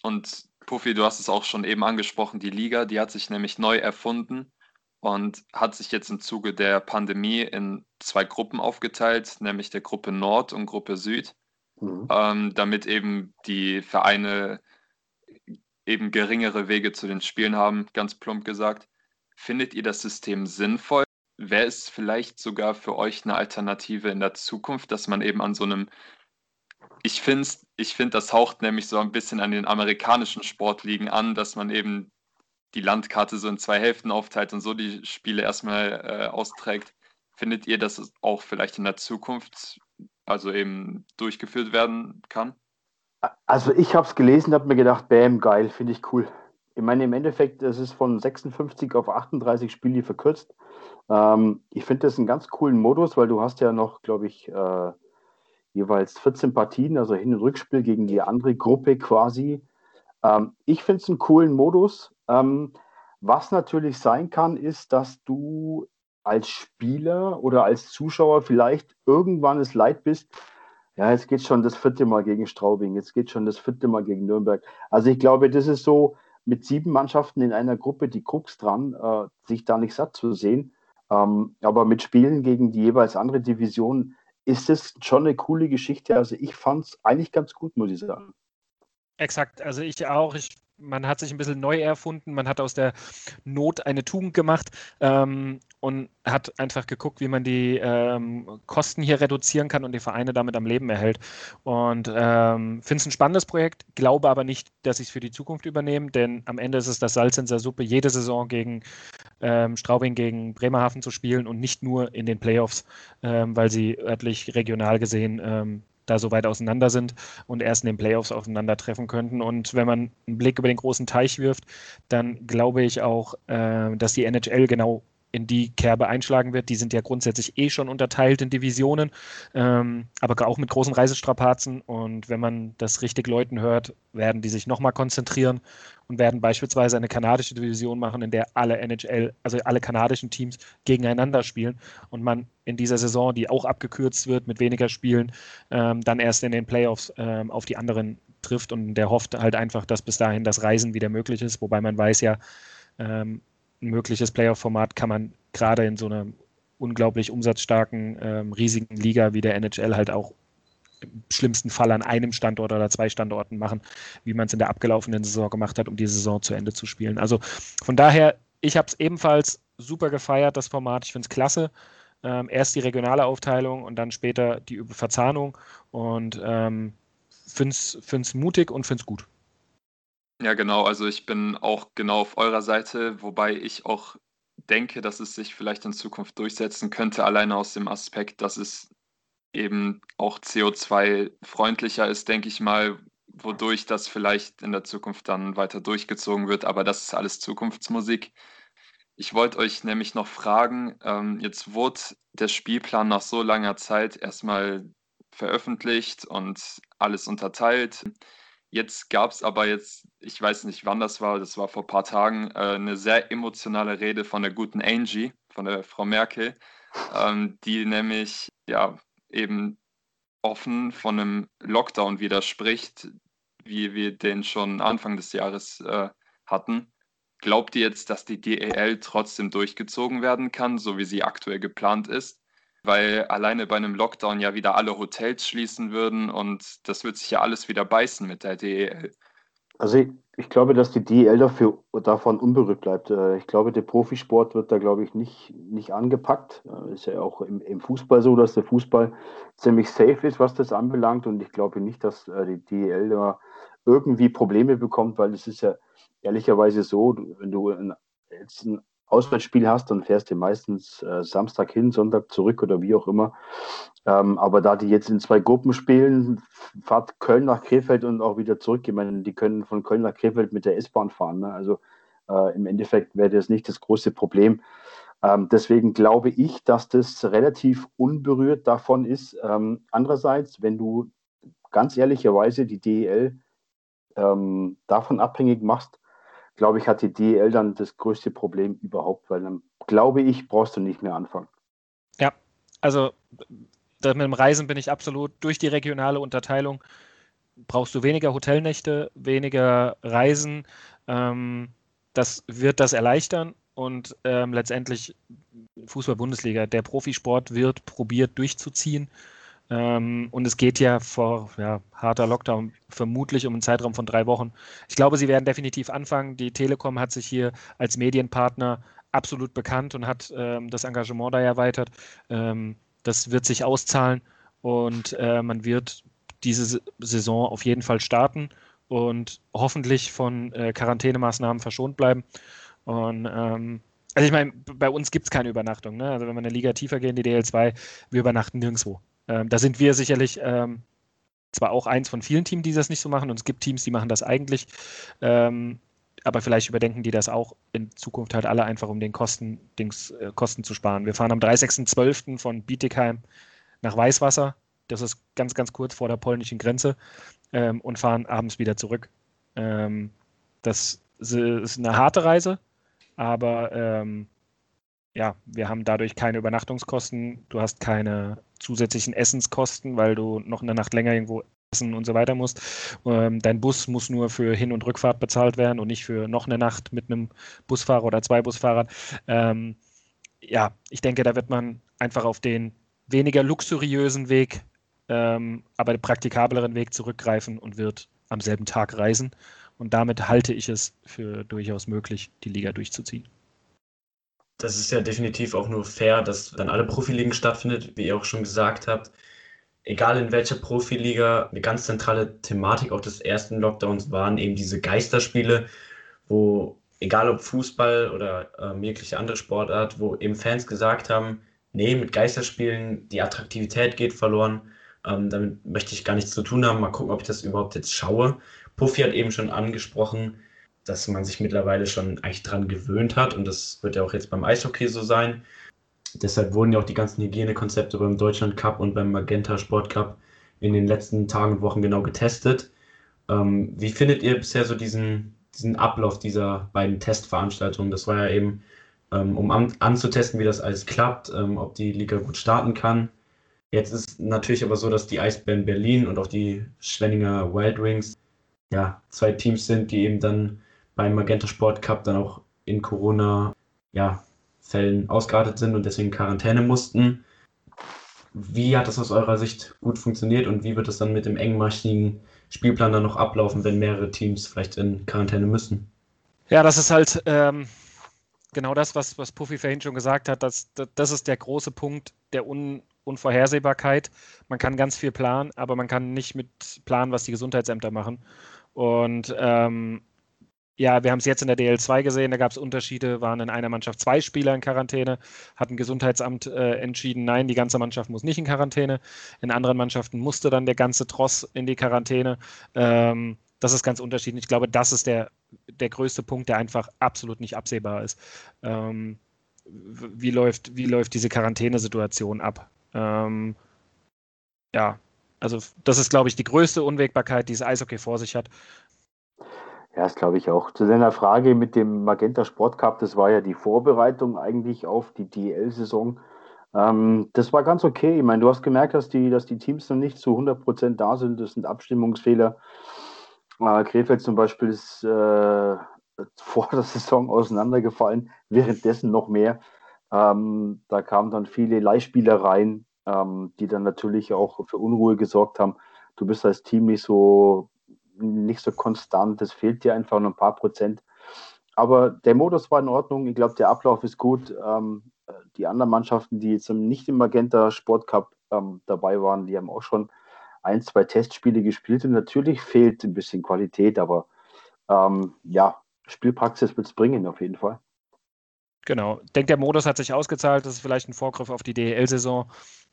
Speaker 3: Und Puffy, du hast es auch schon eben angesprochen, die Liga, die hat sich nämlich neu erfunden und hat sich jetzt im Zuge der Pandemie in zwei Gruppen aufgeteilt, nämlich der Gruppe Nord und Gruppe Süd, mhm. ähm, damit eben die Vereine eben geringere Wege zu den Spielen haben, ganz plump gesagt. Findet ihr das System sinnvoll? Wäre es vielleicht sogar für euch eine Alternative in der Zukunft, dass man eben an so einem ich finde, ich find, das haucht nämlich so ein bisschen an den amerikanischen Sportligen an, dass man eben die Landkarte so in zwei Hälften aufteilt und so die Spiele erstmal äh, austrägt. Findet ihr, dass es auch vielleicht in der Zukunft also eben durchgeführt werden kann?
Speaker 5: Also ich habe es gelesen, habe mir gedacht, bam, geil, finde ich cool. Ich meine, im Endeffekt, es ist von 56 auf 38 Spiele verkürzt. Ähm, ich finde das einen ganz coolen Modus, weil du hast ja noch, glaube ich, äh, jeweils 14 Partien, also Hin- und Rückspiel gegen die andere Gruppe quasi. Ähm, ich finde es einen coolen Modus. Ähm, was natürlich sein kann, ist, dass du als Spieler oder als Zuschauer vielleicht irgendwann es leid bist, ja, jetzt geht schon das vierte Mal gegen Straubing, jetzt geht schon das vierte Mal gegen Nürnberg. Also ich glaube, das ist so mit sieben Mannschaften in einer Gruppe die Krux dran, äh, sich da nicht satt zu sehen. Ähm, aber mit Spielen gegen die jeweils andere Division ist es schon eine coole Geschichte. Also ich fand es eigentlich ganz gut, muss ich sagen.
Speaker 1: Exakt, also ich auch. Ich, man hat sich ein bisschen neu erfunden, man hat aus der Not eine Tugend gemacht ähm, und hat einfach geguckt, wie man die ähm, Kosten hier reduzieren kann und die Vereine damit am Leben erhält. Und ähm, finde es ein spannendes Projekt, glaube aber nicht, dass ich es für die Zukunft übernehme, denn am Ende ist es das Salz in der Suppe, jede Saison gegen ähm, Straubing, gegen Bremerhaven zu spielen und nicht nur in den Playoffs, ähm, weil sie örtlich, regional gesehen ähm, da so weit auseinander sind und erst in den Playoffs aufeinandertreffen könnten. Und wenn man einen Blick über den großen Teich wirft, dann glaube ich auch, äh, dass die NHL genau in die Kerbe einschlagen wird. Die sind ja grundsätzlich eh schon unterteilt in Divisionen, ähm, aber auch mit großen Reisestrapazen. Und wenn man das richtig Leuten hört, werden die sich nochmal konzentrieren und werden beispielsweise eine kanadische Division machen, in der alle NHL, also alle kanadischen Teams gegeneinander spielen und man in dieser Saison, die auch abgekürzt wird mit weniger Spielen, ähm, dann erst in den Playoffs ähm, auf die anderen trifft und der hofft halt einfach, dass bis dahin das Reisen wieder möglich ist, wobei man weiß ja, ähm, ein mögliches Playoff-Format kann man gerade in so einer unglaublich umsatzstarken, ähm, riesigen Liga wie der NHL halt auch im schlimmsten Fall an einem Standort oder zwei Standorten machen, wie man es in der abgelaufenen Saison gemacht hat, um die Saison zu Ende zu spielen. Also von daher, ich habe es ebenfalls super gefeiert, das Format. Ich finde es klasse. Ähm, erst die regionale Aufteilung und dann später die Verzahnung. Und ähm, finde es mutig und finde es gut.
Speaker 3: Ja, genau. Also ich bin auch genau auf eurer Seite, wobei ich auch denke, dass es sich vielleicht in Zukunft durchsetzen könnte, alleine aus dem Aspekt, dass es eben auch CO2-freundlicher ist, denke ich mal, wodurch das vielleicht in der Zukunft dann weiter durchgezogen wird. Aber das ist alles Zukunftsmusik. Ich wollte euch nämlich noch fragen, ähm, jetzt wurde der Spielplan nach so langer Zeit erstmal veröffentlicht und alles unterteilt. Jetzt gab es aber jetzt, ich weiß nicht, wann das war, das war vor ein paar Tagen, äh, eine sehr emotionale Rede von der guten Angie, von der Frau Merkel, ähm, die nämlich ja eben offen von einem Lockdown widerspricht, wie wir den schon Anfang des Jahres äh, hatten. Glaubt ihr jetzt, dass die DEL trotzdem durchgezogen werden kann, so wie sie aktuell geplant ist? Weil alleine bei einem Lockdown ja wieder alle Hotels schließen würden und das wird sich ja alles wieder beißen mit der DEL.
Speaker 5: Also ich, ich glaube, dass die DEL dafür, davon unberührt bleibt. Äh, ich glaube, der Profisport wird da, glaube ich, nicht, nicht angepackt. Äh, ist ja auch im, im Fußball so, dass der Fußball ziemlich safe ist, was das anbelangt. Und ich glaube nicht, dass äh, die DEL da irgendwie Probleme bekommt, weil es ist ja ehrlicherweise so, wenn du jetzt ein Auswärtsspiel hast, dann fährst du meistens äh, Samstag hin, Sonntag zurück oder wie auch immer. Ähm, aber da die jetzt in zwei Gruppen spielen, fahrt Köln nach Krefeld und auch wieder zurück. Ich meine, die können von Köln nach Krefeld mit der S-Bahn fahren. Ne? Also äh, im Endeffekt wäre das nicht das große Problem. Ähm, deswegen glaube ich, dass das relativ unberührt davon ist. Ähm, andererseits, wenn du ganz ehrlicherweise die DEL ähm, davon abhängig machst, glaube ich, hat die DEL dann das größte Problem überhaupt, weil dann, glaube ich, brauchst du nicht mehr anfangen.
Speaker 1: Ja, also mit dem Reisen bin ich absolut durch die regionale Unterteilung. Brauchst du weniger Hotelnächte, weniger Reisen. Ähm, das wird das erleichtern und ähm, letztendlich Fußball-Bundesliga, der Profisport wird probiert durchzuziehen. Ähm, und es geht ja vor ja, harter Lockdown vermutlich um einen Zeitraum von drei Wochen. Ich glaube, sie werden definitiv anfangen. Die Telekom hat sich hier als Medienpartner absolut bekannt und hat ähm, das Engagement da erweitert. Ähm, das wird sich auszahlen und äh, man wird diese Saison auf jeden Fall starten und hoffentlich von äh, Quarantänemaßnahmen verschont bleiben. Und ähm, also ich meine, bei uns gibt es keine Übernachtung. Ne? Also wenn wir eine Liga tiefer gehen, die DL2, wir übernachten nirgendwo. Ähm, da sind wir sicherlich ähm, zwar auch eins von vielen Teams, die das nicht so machen, und es gibt Teams, die machen das eigentlich, ähm, aber vielleicht überdenken die das auch in Zukunft halt alle einfach, um den Kosten, Dings, äh, Kosten zu sparen. Wir fahren am 30.12. von Bietigheim nach Weißwasser, das ist ganz, ganz kurz vor der polnischen Grenze, ähm, und fahren abends wieder zurück. Ähm, das ist eine harte Reise, aber ähm, ja, wir haben dadurch keine Übernachtungskosten, du hast keine zusätzlichen Essenskosten, weil du noch eine Nacht länger irgendwo essen und so weiter musst. Ähm, dein Bus muss nur für Hin- und Rückfahrt bezahlt werden und nicht für noch eine Nacht mit einem Busfahrer oder zwei Busfahrern. Ähm, ja, ich denke, da wird man einfach auf den weniger luxuriösen Weg, ähm, aber praktikableren Weg zurückgreifen und wird am selben Tag reisen. Und damit halte ich es für durchaus möglich, die Liga durchzuziehen
Speaker 4: das ist ja definitiv auch nur fair, dass dann alle Profiligen stattfindet, wie ihr auch schon gesagt habt. Egal in welcher Profiliga, eine ganz zentrale Thematik auch des ersten Lockdowns waren eben diese Geisterspiele, wo egal ob Fußball oder äh, jegliche andere Sportart, wo eben Fans gesagt haben, nee, mit Geisterspielen, die Attraktivität geht verloren. Ähm, damit möchte ich gar nichts zu tun haben. Mal gucken, ob ich das überhaupt jetzt schaue. Puffy hat eben schon angesprochen, dass man sich mittlerweile schon eigentlich dran gewöhnt hat und das wird ja auch jetzt beim Eishockey so sein. Deshalb wurden ja auch die ganzen Hygienekonzepte beim Deutschland Cup und beim Magenta Sport Cup in den letzten Tagen und Wochen genau getestet. Ähm, wie findet ihr bisher so diesen, diesen Ablauf dieser beiden Testveranstaltungen? Das war ja eben, ähm, um an, anzutesten, wie das alles klappt, ähm, ob die Liga gut starten kann. Jetzt ist natürlich aber so, dass die Eisbären Berlin und auch die Schwenninger Wild Wings ja, zwei Teams sind, die eben dann beim Magenta Sport Cup dann auch in Corona ja, ausgeartet sind und deswegen Quarantäne mussten. Wie hat das aus eurer Sicht gut funktioniert und wie wird es dann mit dem engmaschigen Spielplan dann noch ablaufen, wenn mehrere Teams vielleicht in Quarantäne müssen?
Speaker 1: Ja, das ist halt ähm, genau das, was, was Puffy vorhin schon gesagt hat. Das, das, das ist der große Punkt der Un, Unvorhersehbarkeit. Man kann ganz viel planen, aber man kann nicht mit planen, was die Gesundheitsämter machen. Und ähm, ja, wir haben es jetzt in der DL2 gesehen, da gab es Unterschiede, waren in einer Mannschaft zwei Spieler in Quarantäne, hat ein Gesundheitsamt äh, entschieden, nein, die ganze Mannschaft muss nicht in Quarantäne. In anderen Mannschaften musste dann der ganze Tross in die Quarantäne. Ähm, das ist ganz unterschiedlich. Ich glaube, das ist der, der größte Punkt, der einfach absolut nicht absehbar ist. Ähm, wie, läuft, wie läuft diese Quarantänesituation ab? Ähm, ja, also das ist, glaube ich, die größte Unwägbarkeit, die das Eishockey vor sich hat.
Speaker 5: Ja, das glaube ich auch. Zu deiner Frage mit dem Magenta Sport Cup, das war ja die Vorbereitung eigentlich auf die DL-Saison. Ähm, das war ganz okay. Ich meine, du hast gemerkt, dass die, dass die Teams noch nicht zu 100 Prozent da sind. Das sind Abstimmungsfehler. Äh, Krefeld zum Beispiel ist äh, [laughs] vor der Saison auseinandergefallen, währenddessen noch mehr. Ähm, da kamen dann viele Leihspieler rein, ähm, die dann natürlich auch für Unruhe gesorgt haben. Du bist als Team nicht so nicht so konstant. Es fehlt dir einfach noch ein paar Prozent. Aber der Modus war in Ordnung. Ich glaube, der Ablauf ist gut. Ähm, die anderen Mannschaften, die jetzt nicht im Magenta Sport Cup ähm, dabei waren, die haben auch schon ein, zwei Testspiele gespielt. Und natürlich fehlt ein bisschen Qualität, aber ähm, ja, Spielpraxis wird es bringen, auf jeden Fall.
Speaker 1: Genau. Ich denke, der Modus hat sich ausgezahlt. Das ist vielleicht ein Vorgriff auf die DEL-Saison.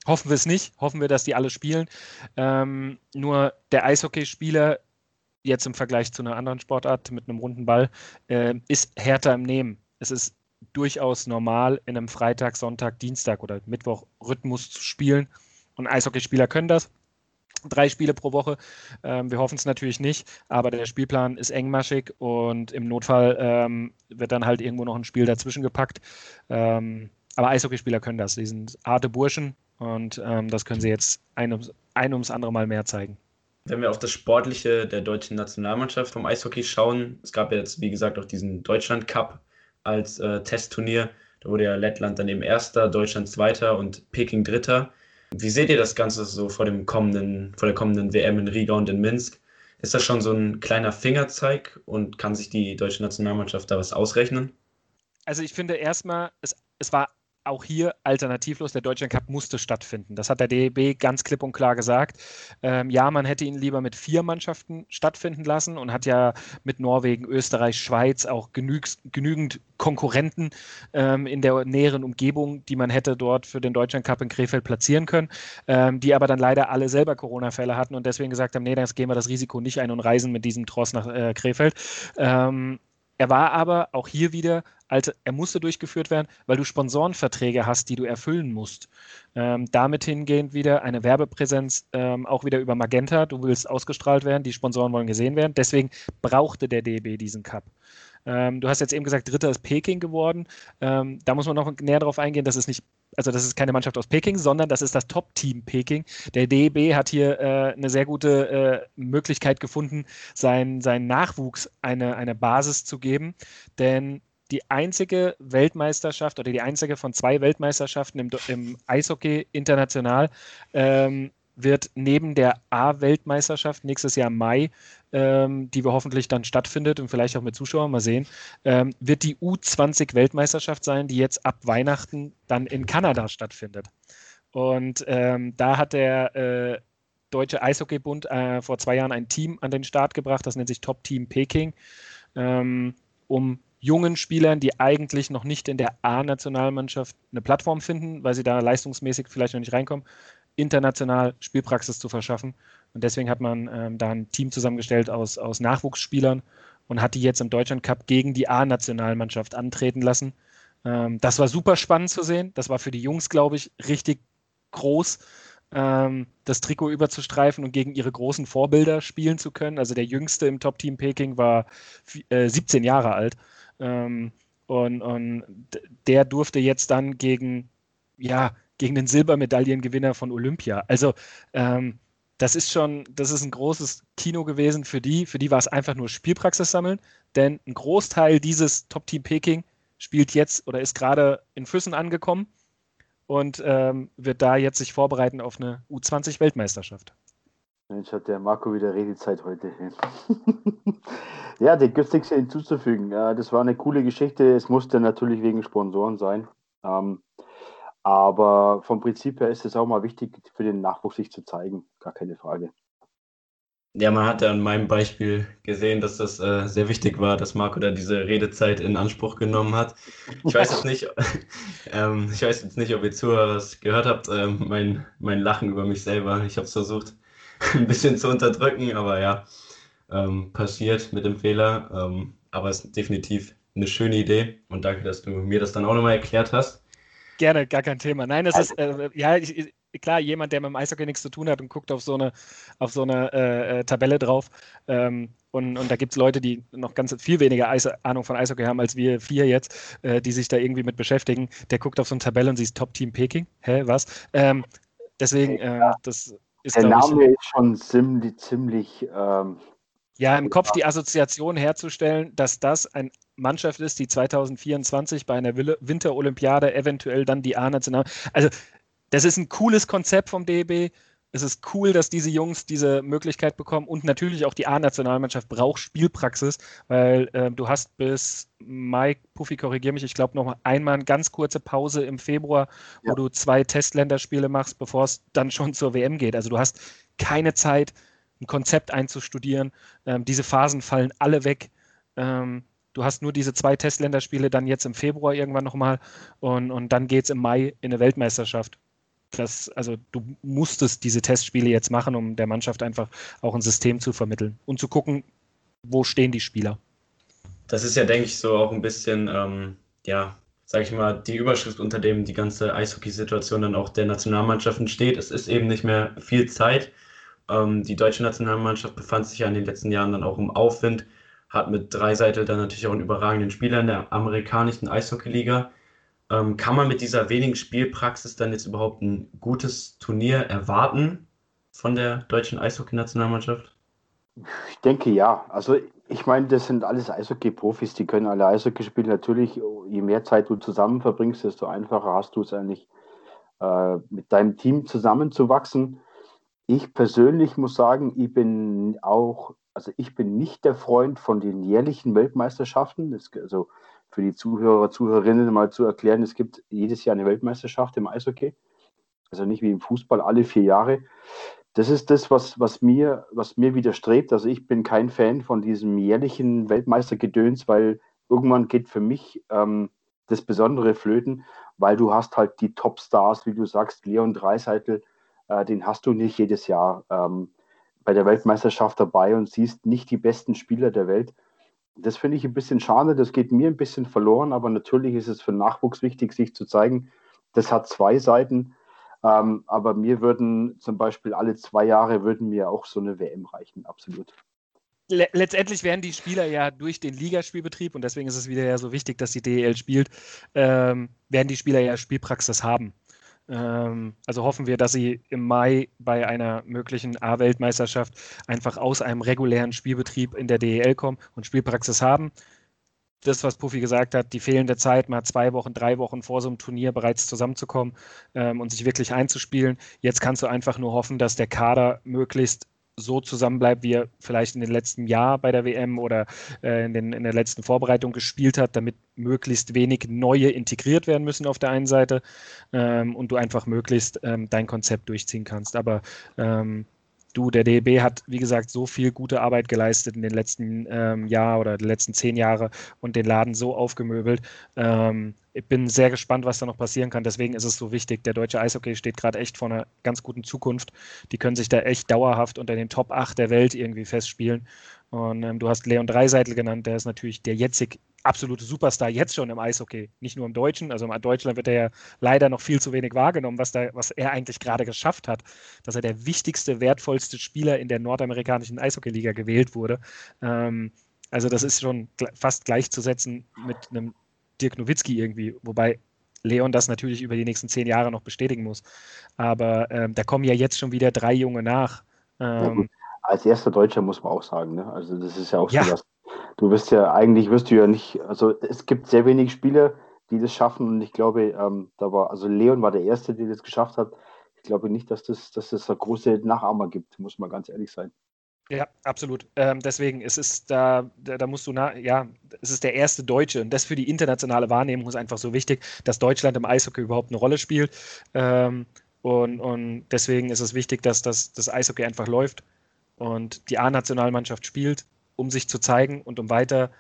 Speaker 1: Hoffen wir es nicht. Hoffen wir, dass die alle spielen. Ähm, nur der Eishockeyspieler jetzt im Vergleich zu einer anderen Sportart mit einem runden Ball, äh, ist härter im Nehmen. Es ist durchaus normal, in einem Freitag, Sonntag, Dienstag oder Mittwoch Rhythmus zu spielen. Und Eishockeyspieler können das. Drei Spiele pro Woche. Ähm, wir hoffen es natürlich nicht, aber der Spielplan ist engmaschig und im Notfall ähm, wird dann halt irgendwo noch ein Spiel dazwischen gepackt. Ähm, aber Eishockeyspieler können das. Die sind harte Burschen und ähm, das können sie jetzt ein ein ums andere Mal mehr zeigen.
Speaker 4: Wenn wir auf das Sportliche der deutschen Nationalmannschaft vom Eishockey schauen, es gab jetzt, wie gesagt, auch diesen Deutschland Cup als äh, Testturnier. Da wurde ja Lettland dann eben Erster, Deutschland Zweiter und Peking Dritter. Wie seht ihr das Ganze so vor, dem kommenden, vor der kommenden WM in Riga und in Minsk? Ist das schon so ein kleiner Fingerzeig und kann sich die deutsche Nationalmannschaft da was ausrechnen?
Speaker 1: Also ich finde erstmal, es, es war auch hier alternativlos, der Deutschland Cup musste stattfinden. Das hat der DEB ganz klipp und klar gesagt. Ähm, ja, man hätte ihn lieber mit vier Mannschaften stattfinden lassen und hat ja mit Norwegen, Österreich, Schweiz auch genüg, genügend Konkurrenten ähm, in der näheren Umgebung, die man hätte dort für den Deutschland Cup in Krefeld platzieren können, ähm, die aber dann leider alle selber Corona-Fälle hatten und deswegen gesagt haben, nee, das gehen wir das Risiko nicht ein und reisen mit diesem Tross nach äh, Krefeld. Ähm, er war aber auch hier wieder, also er musste durchgeführt werden, weil du Sponsorenverträge hast, die du erfüllen musst. Ähm, damit hingehend wieder eine Werbepräsenz, ähm, auch wieder über Magenta. Du willst ausgestrahlt werden, die Sponsoren wollen gesehen werden. Deswegen brauchte der DB diesen Cup. Ähm, du hast jetzt eben gesagt, Dritter ist Peking geworden. Ähm, da muss man noch näher darauf eingehen, dass es nicht, also das ist keine Mannschaft aus Peking, sondern das ist das Top-Team Peking. Der DEB hat hier äh, eine sehr gute äh, Möglichkeit gefunden, seinen sein Nachwuchs eine, eine Basis zu geben. Denn die einzige Weltmeisterschaft oder die einzige von zwei Weltmeisterschaften im, im Eishockey international ähm, wird neben der A-Weltmeisterschaft nächstes Jahr Mai, ähm, die wir hoffentlich dann stattfindet und vielleicht auch mit Zuschauern mal sehen, ähm, wird die U20-Weltmeisterschaft sein, die jetzt ab Weihnachten dann in Kanada stattfindet. Und ähm, da hat der äh, Deutsche Eishockeybund äh, vor zwei Jahren ein Team an den Start gebracht, das nennt sich Top Team Peking, ähm, um jungen Spielern, die eigentlich noch nicht in der A-Nationalmannschaft eine Plattform finden, weil sie da leistungsmäßig vielleicht noch nicht reinkommen, international Spielpraxis zu verschaffen. Und deswegen hat man ähm, da ein Team zusammengestellt aus, aus Nachwuchsspielern und hat die jetzt im Deutschland Cup gegen die A-Nationalmannschaft antreten lassen. Ähm, das war super spannend zu sehen. Das war für die Jungs, glaube ich, richtig groß, ähm, das Trikot überzustreifen und gegen ihre großen Vorbilder spielen zu können. Also der jüngste im Top-Team Peking war äh, 17 Jahre alt. Ähm, und, und der durfte jetzt dann gegen, ja, gegen den Silbermedaillengewinner von Olympia. Also ähm, das ist schon, das ist ein großes Kino gewesen für die. Für die war es einfach nur Spielpraxis sammeln, denn ein Großteil dieses Top-Team Peking spielt jetzt oder ist gerade in Füssen angekommen und ähm, wird da jetzt sich vorbereiten auf eine U20-Weltmeisterschaft.
Speaker 5: Mensch, hat der Marco wieder Redezeit heute. [laughs] ja, dem gibt nichts hinzuzufügen. Das war eine coole Geschichte. Es musste natürlich wegen Sponsoren sein. Ähm, aber vom Prinzip her ist es auch mal wichtig, für den Nachwuchs sich zu zeigen. Gar keine Frage.
Speaker 4: Ja, man hat ja an meinem Beispiel gesehen, dass das äh, sehr wichtig war, dass Marco da diese Redezeit in Anspruch genommen hat. Ich weiß jetzt nicht, [laughs] ähm, ich weiß jetzt nicht, ob ihr Zuhörer es gehört habt, ähm, mein, mein Lachen über mich selber. Ich habe es versucht, [laughs] ein bisschen zu unterdrücken, aber ja, ähm, passiert mit dem Fehler. Ähm, aber es ist definitiv eine schöne Idee und danke, dass du mir das dann auch nochmal erklärt hast.
Speaker 1: Gerne, gar kein Thema. Nein, es ist, äh, ja, ich, klar, jemand, der mit dem Eishockey nichts zu tun hat und guckt auf so eine, auf so eine äh, äh Tabelle drauf. Ähm, und, und da gibt es Leute, die noch ganz viel weniger Eis Ahnung von Eishockey haben als wir vier jetzt, äh, die sich da irgendwie mit beschäftigen. Der guckt auf so eine Tabelle und sieht Top-Team Peking. Hä, was? Ähm, deswegen. Ähm, das ist.
Speaker 5: Der Name ich, ist schon ziemlich, ziemlich ähm,
Speaker 1: ja, im Kopf die Assoziation herzustellen, dass das eine Mannschaft ist, die 2024 bei einer Winterolympiade eventuell dann die A-National. Also, das ist ein cooles Konzept vom DEB. Es ist cool, dass diese Jungs diese Möglichkeit bekommen und natürlich auch die A-Nationalmannschaft braucht Spielpraxis, weil äh, du hast bis Mike, Puffy, korrigier mich, ich glaube noch einmal eine ganz kurze Pause im Februar, ja. wo du zwei Testländerspiele machst, bevor es dann schon zur WM geht. Also du hast keine Zeit, ein Konzept einzustudieren. Ähm, diese Phasen fallen alle weg. Ähm, du hast nur diese zwei Testländerspiele dann jetzt im Februar irgendwann nochmal und, und dann geht es im Mai in eine Weltmeisterschaft. Das, also du musstest diese Testspiele jetzt machen, um der Mannschaft einfach auch ein System zu vermitteln und zu gucken, wo stehen die Spieler.
Speaker 4: Das ist ja, denke ich, so auch ein bisschen, ähm, ja, sage ich mal, die Überschrift, unter dem die ganze Eishockey-Situation dann auch der Nationalmannschaften steht. Es ist eben nicht mehr viel Zeit. Ähm, die deutsche Nationalmannschaft befand sich ja in den letzten Jahren dann auch im Aufwind, hat mit Dreiseitel dann natürlich auch einen überragenden Spieler in der amerikanischen Eishockeyliga. Ähm, kann man mit dieser wenigen Spielpraxis dann jetzt überhaupt ein gutes Turnier erwarten von der deutschen Eishockey-Nationalmannschaft?
Speaker 5: Ich denke ja. Also ich meine, das sind alles Eishockey-Profis, die können alle Eishockey spielen. Natürlich, je mehr Zeit du zusammen verbringst, desto einfacher hast du es eigentlich, äh, mit deinem Team zusammenzuwachsen. Ich persönlich muss sagen, ich bin auch, also ich bin nicht der Freund von den jährlichen Weltmeisterschaften. Das, also für die Zuhörer, Zuhörerinnen mal zu erklären, es gibt jedes Jahr eine Weltmeisterschaft im Eishockey. Also nicht wie im Fußball alle vier Jahre. Das ist das, was, was, mir, was mir widerstrebt. Also ich bin kein Fan von diesem jährlichen Weltmeistergedöns, weil irgendwann geht für mich ähm, das Besondere flöten, weil du hast halt die Topstars, wie du sagst, Leon Dreiseitel, äh, den hast du nicht jedes Jahr ähm, bei der Weltmeisterschaft dabei und siehst nicht die besten Spieler der Welt. Das finde ich ein bisschen schade, das geht mir ein bisschen verloren, aber natürlich ist es für Nachwuchs wichtig, sich zu zeigen. Das hat zwei Seiten, ähm, aber mir würden zum Beispiel alle zwei Jahre würden mir auch so eine WM reichen, absolut.
Speaker 1: Letztendlich werden die Spieler ja durch den Ligaspielbetrieb, und deswegen ist es wieder ja so wichtig, dass die DEL spielt, ähm, werden die Spieler ja Spielpraxis haben. Ähm, also hoffen wir, dass sie im Mai bei einer möglichen A-Weltmeisterschaft einfach aus einem regulären Spielbetrieb in der DEL kommen und Spielpraxis haben. Das, was Puffy gesagt hat, die fehlende Zeit, mal zwei Wochen, drei Wochen vor so einem Turnier bereits zusammenzukommen ähm, und sich wirklich einzuspielen. Jetzt kannst du einfach nur hoffen, dass der Kader möglichst so zusammenbleibt, wie er vielleicht in den letzten Jahr bei der WM oder äh, in, den, in der letzten Vorbereitung gespielt hat, damit möglichst wenig neue integriert werden müssen auf der einen Seite ähm, und du einfach möglichst ähm, dein Konzept durchziehen kannst. Aber ähm, du, der DEB hat, wie gesagt, so viel gute Arbeit geleistet in den letzten ähm, Jahr oder den letzten zehn Jahre und den Laden so aufgemöbelt. Ähm, ich bin sehr gespannt, was da noch passieren kann. Deswegen ist es so wichtig. Der deutsche Eishockey steht gerade echt vor einer ganz guten Zukunft. Die können sich da echt dauerhaft unter den Top 8 der Welt irgendwie festspielen. Und ähm, du hast Leon Dreiseitel genannt, der ist natürlich der jetzig absolute Superstar jetzt schon im Eishockey, nicht nur im Deutschen. Also in Deutschland wird er ja leider noch viel zu wenig wahrgenommen, was, da, was er eigentlich gerade geschafft hat, dass er der wichtigste, wertvollste Spieler in der nordamerikanischen Eishockeyliga gewählt wurde. Ähm, also das ist schon fast gleichzusetzen mit einem Dirk Nowitzki irgendwie, wobei Leon das natürlich über die nächsten zehn Jahre noch bestätigen muss. Aber ähm, da kommen ja jetzt schon wieder drei Junge nach.
Speaker 5: Ähm, ja, Als erster Deutscher muss man auch sagen, ne? Also das ist ja auch ja. so was. Du wirst ja eigentlich wirst du ja nicht, also es gibt sehr wenig Spieler, die das schaffen und ich glaube, ähm, da war, also Leon war der Erste, der das geschafft hat. Ich Ich glaube nicht, dass das, dass das eine große Nachahmer gibt, muss man ganz ehrlich sein.
Speaker 1: Ja, absolut. Ähm, deswegen, es ist da, da, da musst du, na, ja, es ist der erste Deutsche und das für die internationale Wahrnehmung ist einfach so wichtig, dass Deutschland im Eishockey überhaupt eine Rolle spielt. Ähm, und, und deswegen ist es wichtig, dass das, das Eishockey einfach läuft und die A-Nationalmannschaft spielt, um sich zu zeigen und um weiter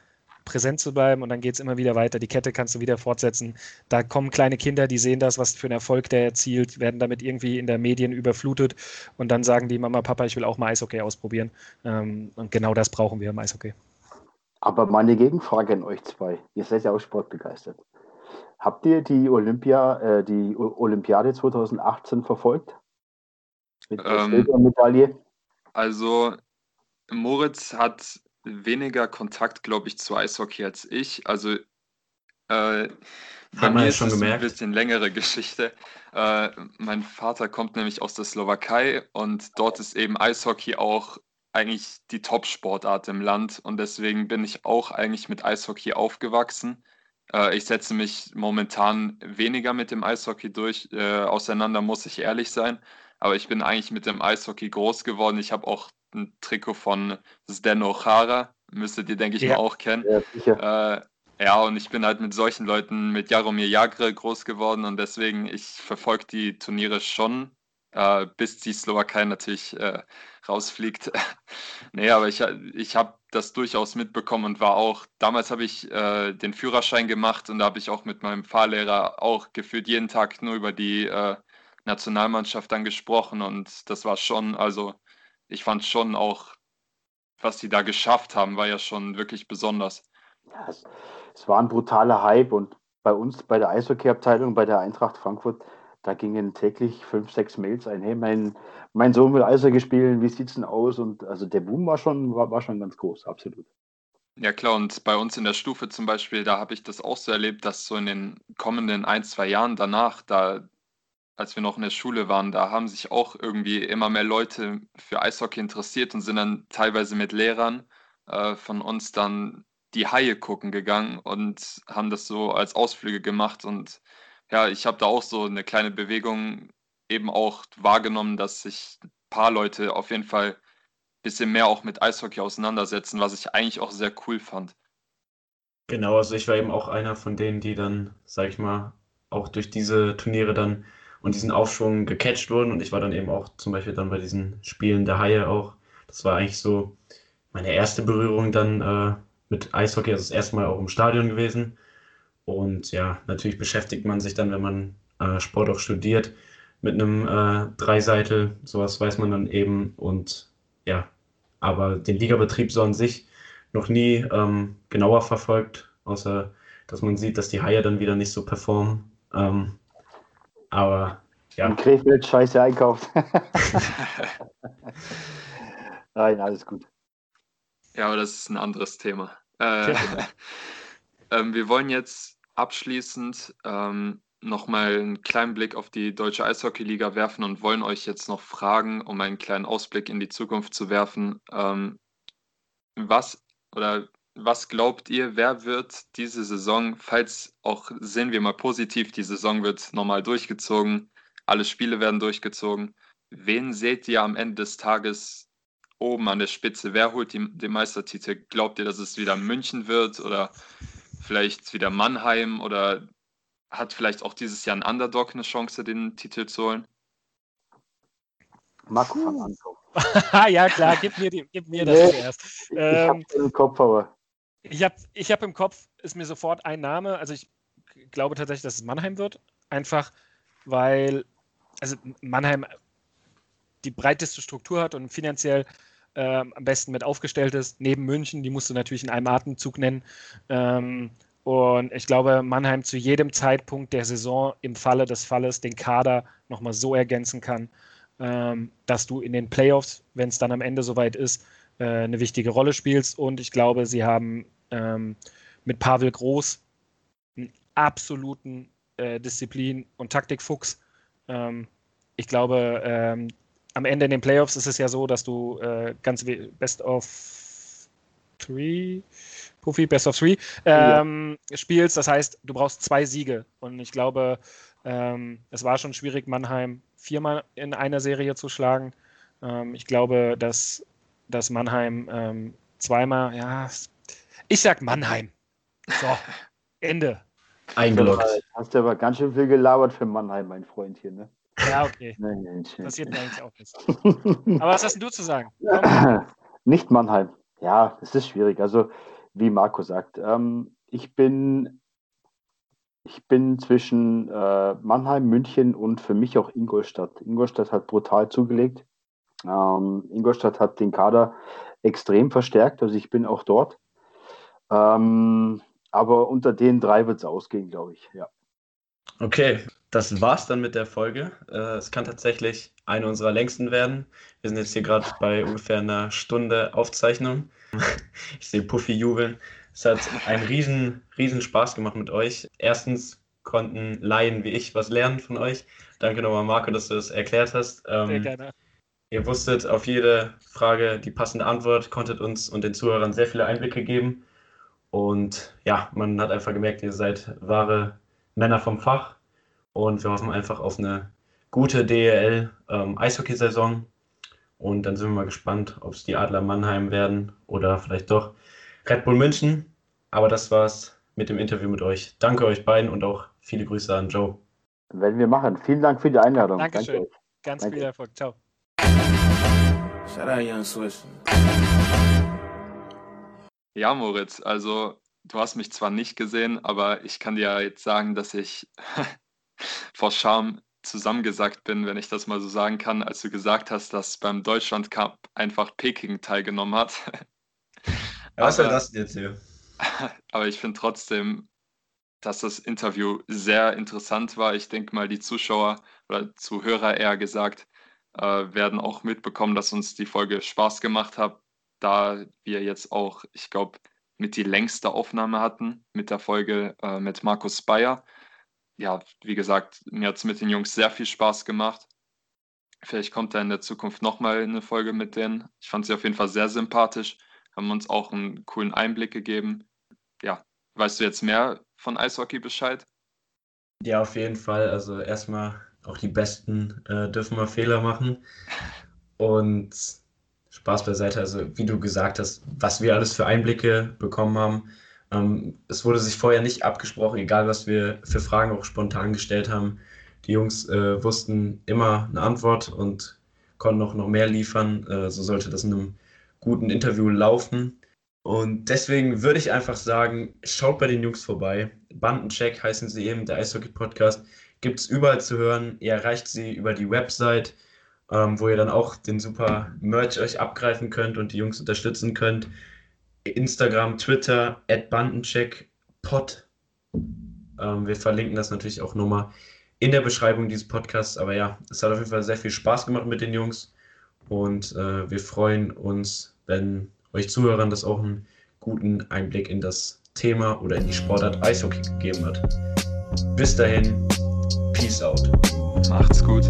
Speaker 1: präsent zu bleiben und dann geht es immer wieder weiter. Die Kette kannst du wieder fortsetzen. Da kommen kleine Kinder, die sehen das, was für einen Erfolg der erzielt, werden damit irgendwie in der Medien überflutet und dann sagen die Mama, Papa, ich will auch mal Eishockey ausprobieren. Ähm, und genau das brauchen wir im Eishockey.
Speaker 5: Aber meine Gegenfrage an euch zwei. Ihr seid ja auch sportbegeistert. Habt ihr die Olympia, äh, die Olympiade 2018 verfolgt?
Speaker 3: Mit der ähm, Silbermedaille? Also Moritz hat weniger Kontakt, glaube ich, zu Eishockey als ich. Also äh, bei mir ist es ein bisschen längere Geschichte. Äh, mein Vater kommt nämlich aus der Slowakei und dort ist eben Eishockey auch eigentlich die Top-Sportart im Land und deswegen bin ich auch eigentlich mit Eishockey aufgewachsen. Äh, ich setze mich momentan weniger mit dem Eishockey durch äh, auseinander, muss ich ehrlich sein. Aber ich bin eigentlich mit dem Eishockey groß geworden. Ich habe auch ein Trikot von Zdeno Chara, müsstet ihr, denke ich, ja. mal auch kennen. Ja, äh, ja, und ich bin halt mit solchen Leuten, mit Jaromir Jagre groß geworden und deswegen, ich verfolge die Turniere schon, äh, bis die Slowakei natürlich äh, rausfliegt. [laughs] nee, aber ich, ich habe das durchaus mitbekommen und war auch, damals habe ich äh, den Führerschein gemacht und da habe ich auch mit meinem Fahrlehrer auch gefühlt jeden Tag nur über die äh, Nationalmannschaft dann gesprochen und das war schon, also ich fand schon auch, was sie da geschafft haben, war ja schon wirklich besonders.
Speaker 5: Ja, es, es war ein brutaler Hype und bei uns, bei der Eishockey-Abteilung, bei der Eintracht Frankfurt, da gingen täglich fünf, sechs Mails ein. Hey, mein, mein Sohn will Eishockey spielen, wie sieht es denn aus? Und also der Boom war schon, war, war schon ganz groß, absolut.
Speaker 3: Ja klar, und bei uns in der Stufe zum Beispiel, da habe ich das auch so erlebt, dass so in den kommenden ein, zwei Jahren danach, da als wir noch in der Schule waren, da haben sich auch irgendwie immer mehr Leute für Eishockey interessiert und sind dann teilweise mit Lehrern äh, von uns dann die Haie gucken gegangen und haben das so als Ausflüge gemacht. Und ja, ich habe da auch so eine kleine Bewegung eben auch wahrgenommen, dass sich ein paar Leute auf jeden Fall ein bisschen mehr auch mit Eishockey auseinandersetzen, was ich eigentlich auch sehr cool fand.
Speaker 4: Genau, also ich war eben auch einer von denen, die dann, sag ich mal, auch durch diese Turniere dann und diesen Aufschwung gecatcht wurden. Und ich war dann eben auch zum Beispiel dann bei diesen Spielen der Haie auch. Das war eigentlich so meine erste Berührung dann äh, mit Eishockey, also das erste Mal auch im Stadion gewesen. Und ja, natürlich beschäftigt man sich dann, wenn man äh, Sport auch studiert, mit einem äh, Dreiseitel. Sowas weiß man dann eben. Und ja, aber den Ligabetrieb so an sich noch nie ähm, genauer verfolgt, außer dass man sieht, dass die Haie dann wieder nicht so performen. Ähm, aber ja.
Speaker 5: Und Krefeld scheiße einkauft. [laughs] Nein, alles gut.
Speaker 3: Ja, aber das ist ein anderes Thema. Äh, [laughs] [laughs] ähm, wir wollen jetzt abschließend ähm, nochmal einen kleinen Blick auf die Deutsche Eishockeyliga werfen und wollen euch jetzt noch fragen, um einen kleinen Ausblick in die Zukunft zu werfen. Ähm, was oder was glaubt ihr, wer wird diese Saison, falls auch sehen wir mal positiv, die Saison wird normal durchgezogen, alle Spiele werden durchgezogen. Wen seht ihr am Ende des Tages oben an der Spitze? Wer holt die, den Meistertitel? Glaubt ihr, dass es wieder München wird oder vielleicht wieder Mannheim oder hat vielleicht auch dieses Jahr ein Underdog eine Chance, den Titel zu holen?
Speaker 5: Marco Anto. [laughs]
Speaker 1: ja, klar, gib mir, die, gib mir das nee, zuerst.
Speaker 5: Ähm, ich habe den Kopf, aber.
Speaker 1: Ich habe ich hab im Kopf, ist mir sofort ein Name, also ich glaube tatsächlich, dass es Mannheim wird. Einfach, weil also Mannheim die breiteste Struktur hat und finanziell ähm, am besten mit aufgestellt ist, neben München, die musst du natürlich in einem Atemzug nennen. Ähm, und ich glaube, Mannheim zu jedem Zeitpunkt der Saison im Falle des Falles den Kader nochmal so ergänzen kann, ähm, dass du in den Playoffs, wenn es dann am Ende soweit ist, äh, eine wichtige Rolle spielst. Und ich glaube, sie haben ähm, mit Pavel Groß einen absoluten äh, Disziplin- und Taktikfuchs. Ähm, ich glaube, ähm, am Ende in den Playoffs ist es ja so, dass du äh, ganz Best of Three, Puffy, Best of Three ähm, ja. spielst. Das heißt, du brauchst zwei Siege. Und ich glaube, Ähm, es war schon schwierig, Mannheim viermal in einer Serie zu schlagen. Ähm, ich glaube, dass, dass Mannheim ähm, zweimal, ja, ich sag Mannheim. So, [laughs] Ende.
Speaker 5: Eingeloggt. Hast du aber ganz schön viel gelabert für Mannheim, mein Freund hier, ne?
Speaker 1: Ja, okay. [laughs] Passiert mir eigentlich auch nicht. [laughs] Aber was hast du zu sagen? Komm. [clears throat]
Speaker 5: Nicht Mannheim. Ja, es ist schwierig. Also, wie Marco sagt, ähm, ich bin ich bin zwischen äh, Mannheim, München und für mich auch Ingolstadt. Ingolstadt hat brutal zugelegt. Ähm, Ingolstadt hat den Kader extrem verstärkt, also ich bin auch dort. Ähm, aber unter den drei wird es ausgehen, glaube ich, ja.
Speaker 4: Okay, das war's dann mit der Folge. Äh, es kann tatsächlich eine unserer längsten werden. Wir sind jetzt hier gerade bei ungefähr einer Stunde Aufzeichnung. [laughs] Ich sehe Puffy jubeln. Es hat einen riesen, riesen Spaß gemacht mit euch. Erstens konnten Laien wie ich was lernen von euch. Danke nochmal, Marco, dass du das erklärt hast. Ähm, sehr gerne. Ihr wusstet auf jede Frage die passende Antwort, konntet uns und den Zuhörern sehr viele Einblicke geben. Und ja, man hat einfach gemerkt, ihr seid wahre Männer vom Fach. Und wir hoffen einfach auf eine gute DEL-Eishockey-Saison. Ähm, und dann sind wir mal gespannt, ob es die Adler Mannheim werden oder vielleicht doch Red Bull München. Aber das war's mit dem Interview mit euch. Danke euch beiden und auch viele Grüße an Joe.
Speaker 5: Werden wir machen. Vielen Dank für die Einladung.
Speaker 1: Dankeschön. Danke Ganz Danke. viel Erfolg. Ciao.
Speaker 3: Ja, Moritz, also du hast mich zwar nicht gesehen, aber ich kann dir jetzt sagen, dass ich [laughs] vor Scham zusammengesackt bin, wenn ich das mal so sagen kann, als du gesagt hast, dass beim Deutschland Cup einfach Peking teilgenommen hat. [laughs]
Speaker 4: Was soll das jetzt hier? [laughs]
Speaker 3: Aber ich finde trotzdem, dass das Interview sehr interessant war. Ich denke mal, die Zuschauer oder Zuhörer eher gesagt äh, werden auch mitbekommen, dass uns die Folge Spaß gemacht hat, da wir jetzt auch, ich glaube, mit die längste Aufnahme hatten mit der Folge äh, mit Markus Bayer. Ja, wie gesagt, mir hat es mit den Jungs sehr viel Spaß gemacht. Vielleicht kommt da in der Zukunft nochmal eine Folge mit denen. Ich fand sie auf jeden Fall sehr sympathisch haben uns auch einen coolen Einblick gegeben. Ja, weißt du jetzt mehr von Eishockey Bescheid?
Speaker 4: Ja, auf jeden Fall. Also erstmal auch die Besten äh, dürfen mal Fehler machen. Und Spaß beiseite, also wie du gesagt hast, was wir alles für Einblicke bekommen haben. Ähm, es wurde sich vorher nicht abgesprochen, egal was wir für Fragen auch spontan gestellt haben. Die Jungs äh, wussten immer eine Antwort und konnten auch noch mehr liefern. Äh, so sollte das in einem guten Interview laufen. Und deswegen würde ich einfach sagen, schaut bei den Jungs vorbei. Bandencheck heißen sie eben, der Eishockey-Podcast. Gibt es überall zu hören. Ihr erreicht sie über die Website, ähm, wo ihr dann auch den super Merch euch abgreifen könnt und die Jungs unterstützen könnt. Instagram, Twitter, at bandencheckpod. Ähm, wir verlinken das natürlich auch nochmal in der Beschreibung dieses Podcasts. Aber ja, es hat auf jeden Fall sehr viel Spaß gemacht mit den Jungs. Und äh, wir freuen uns wenn euch Zuhörern das auch einen guten Einblick in das Thema oder in die Sportart Eishockey gegeben hat. Bis dahin, Peace out.
Speaker 3: Macht's gut.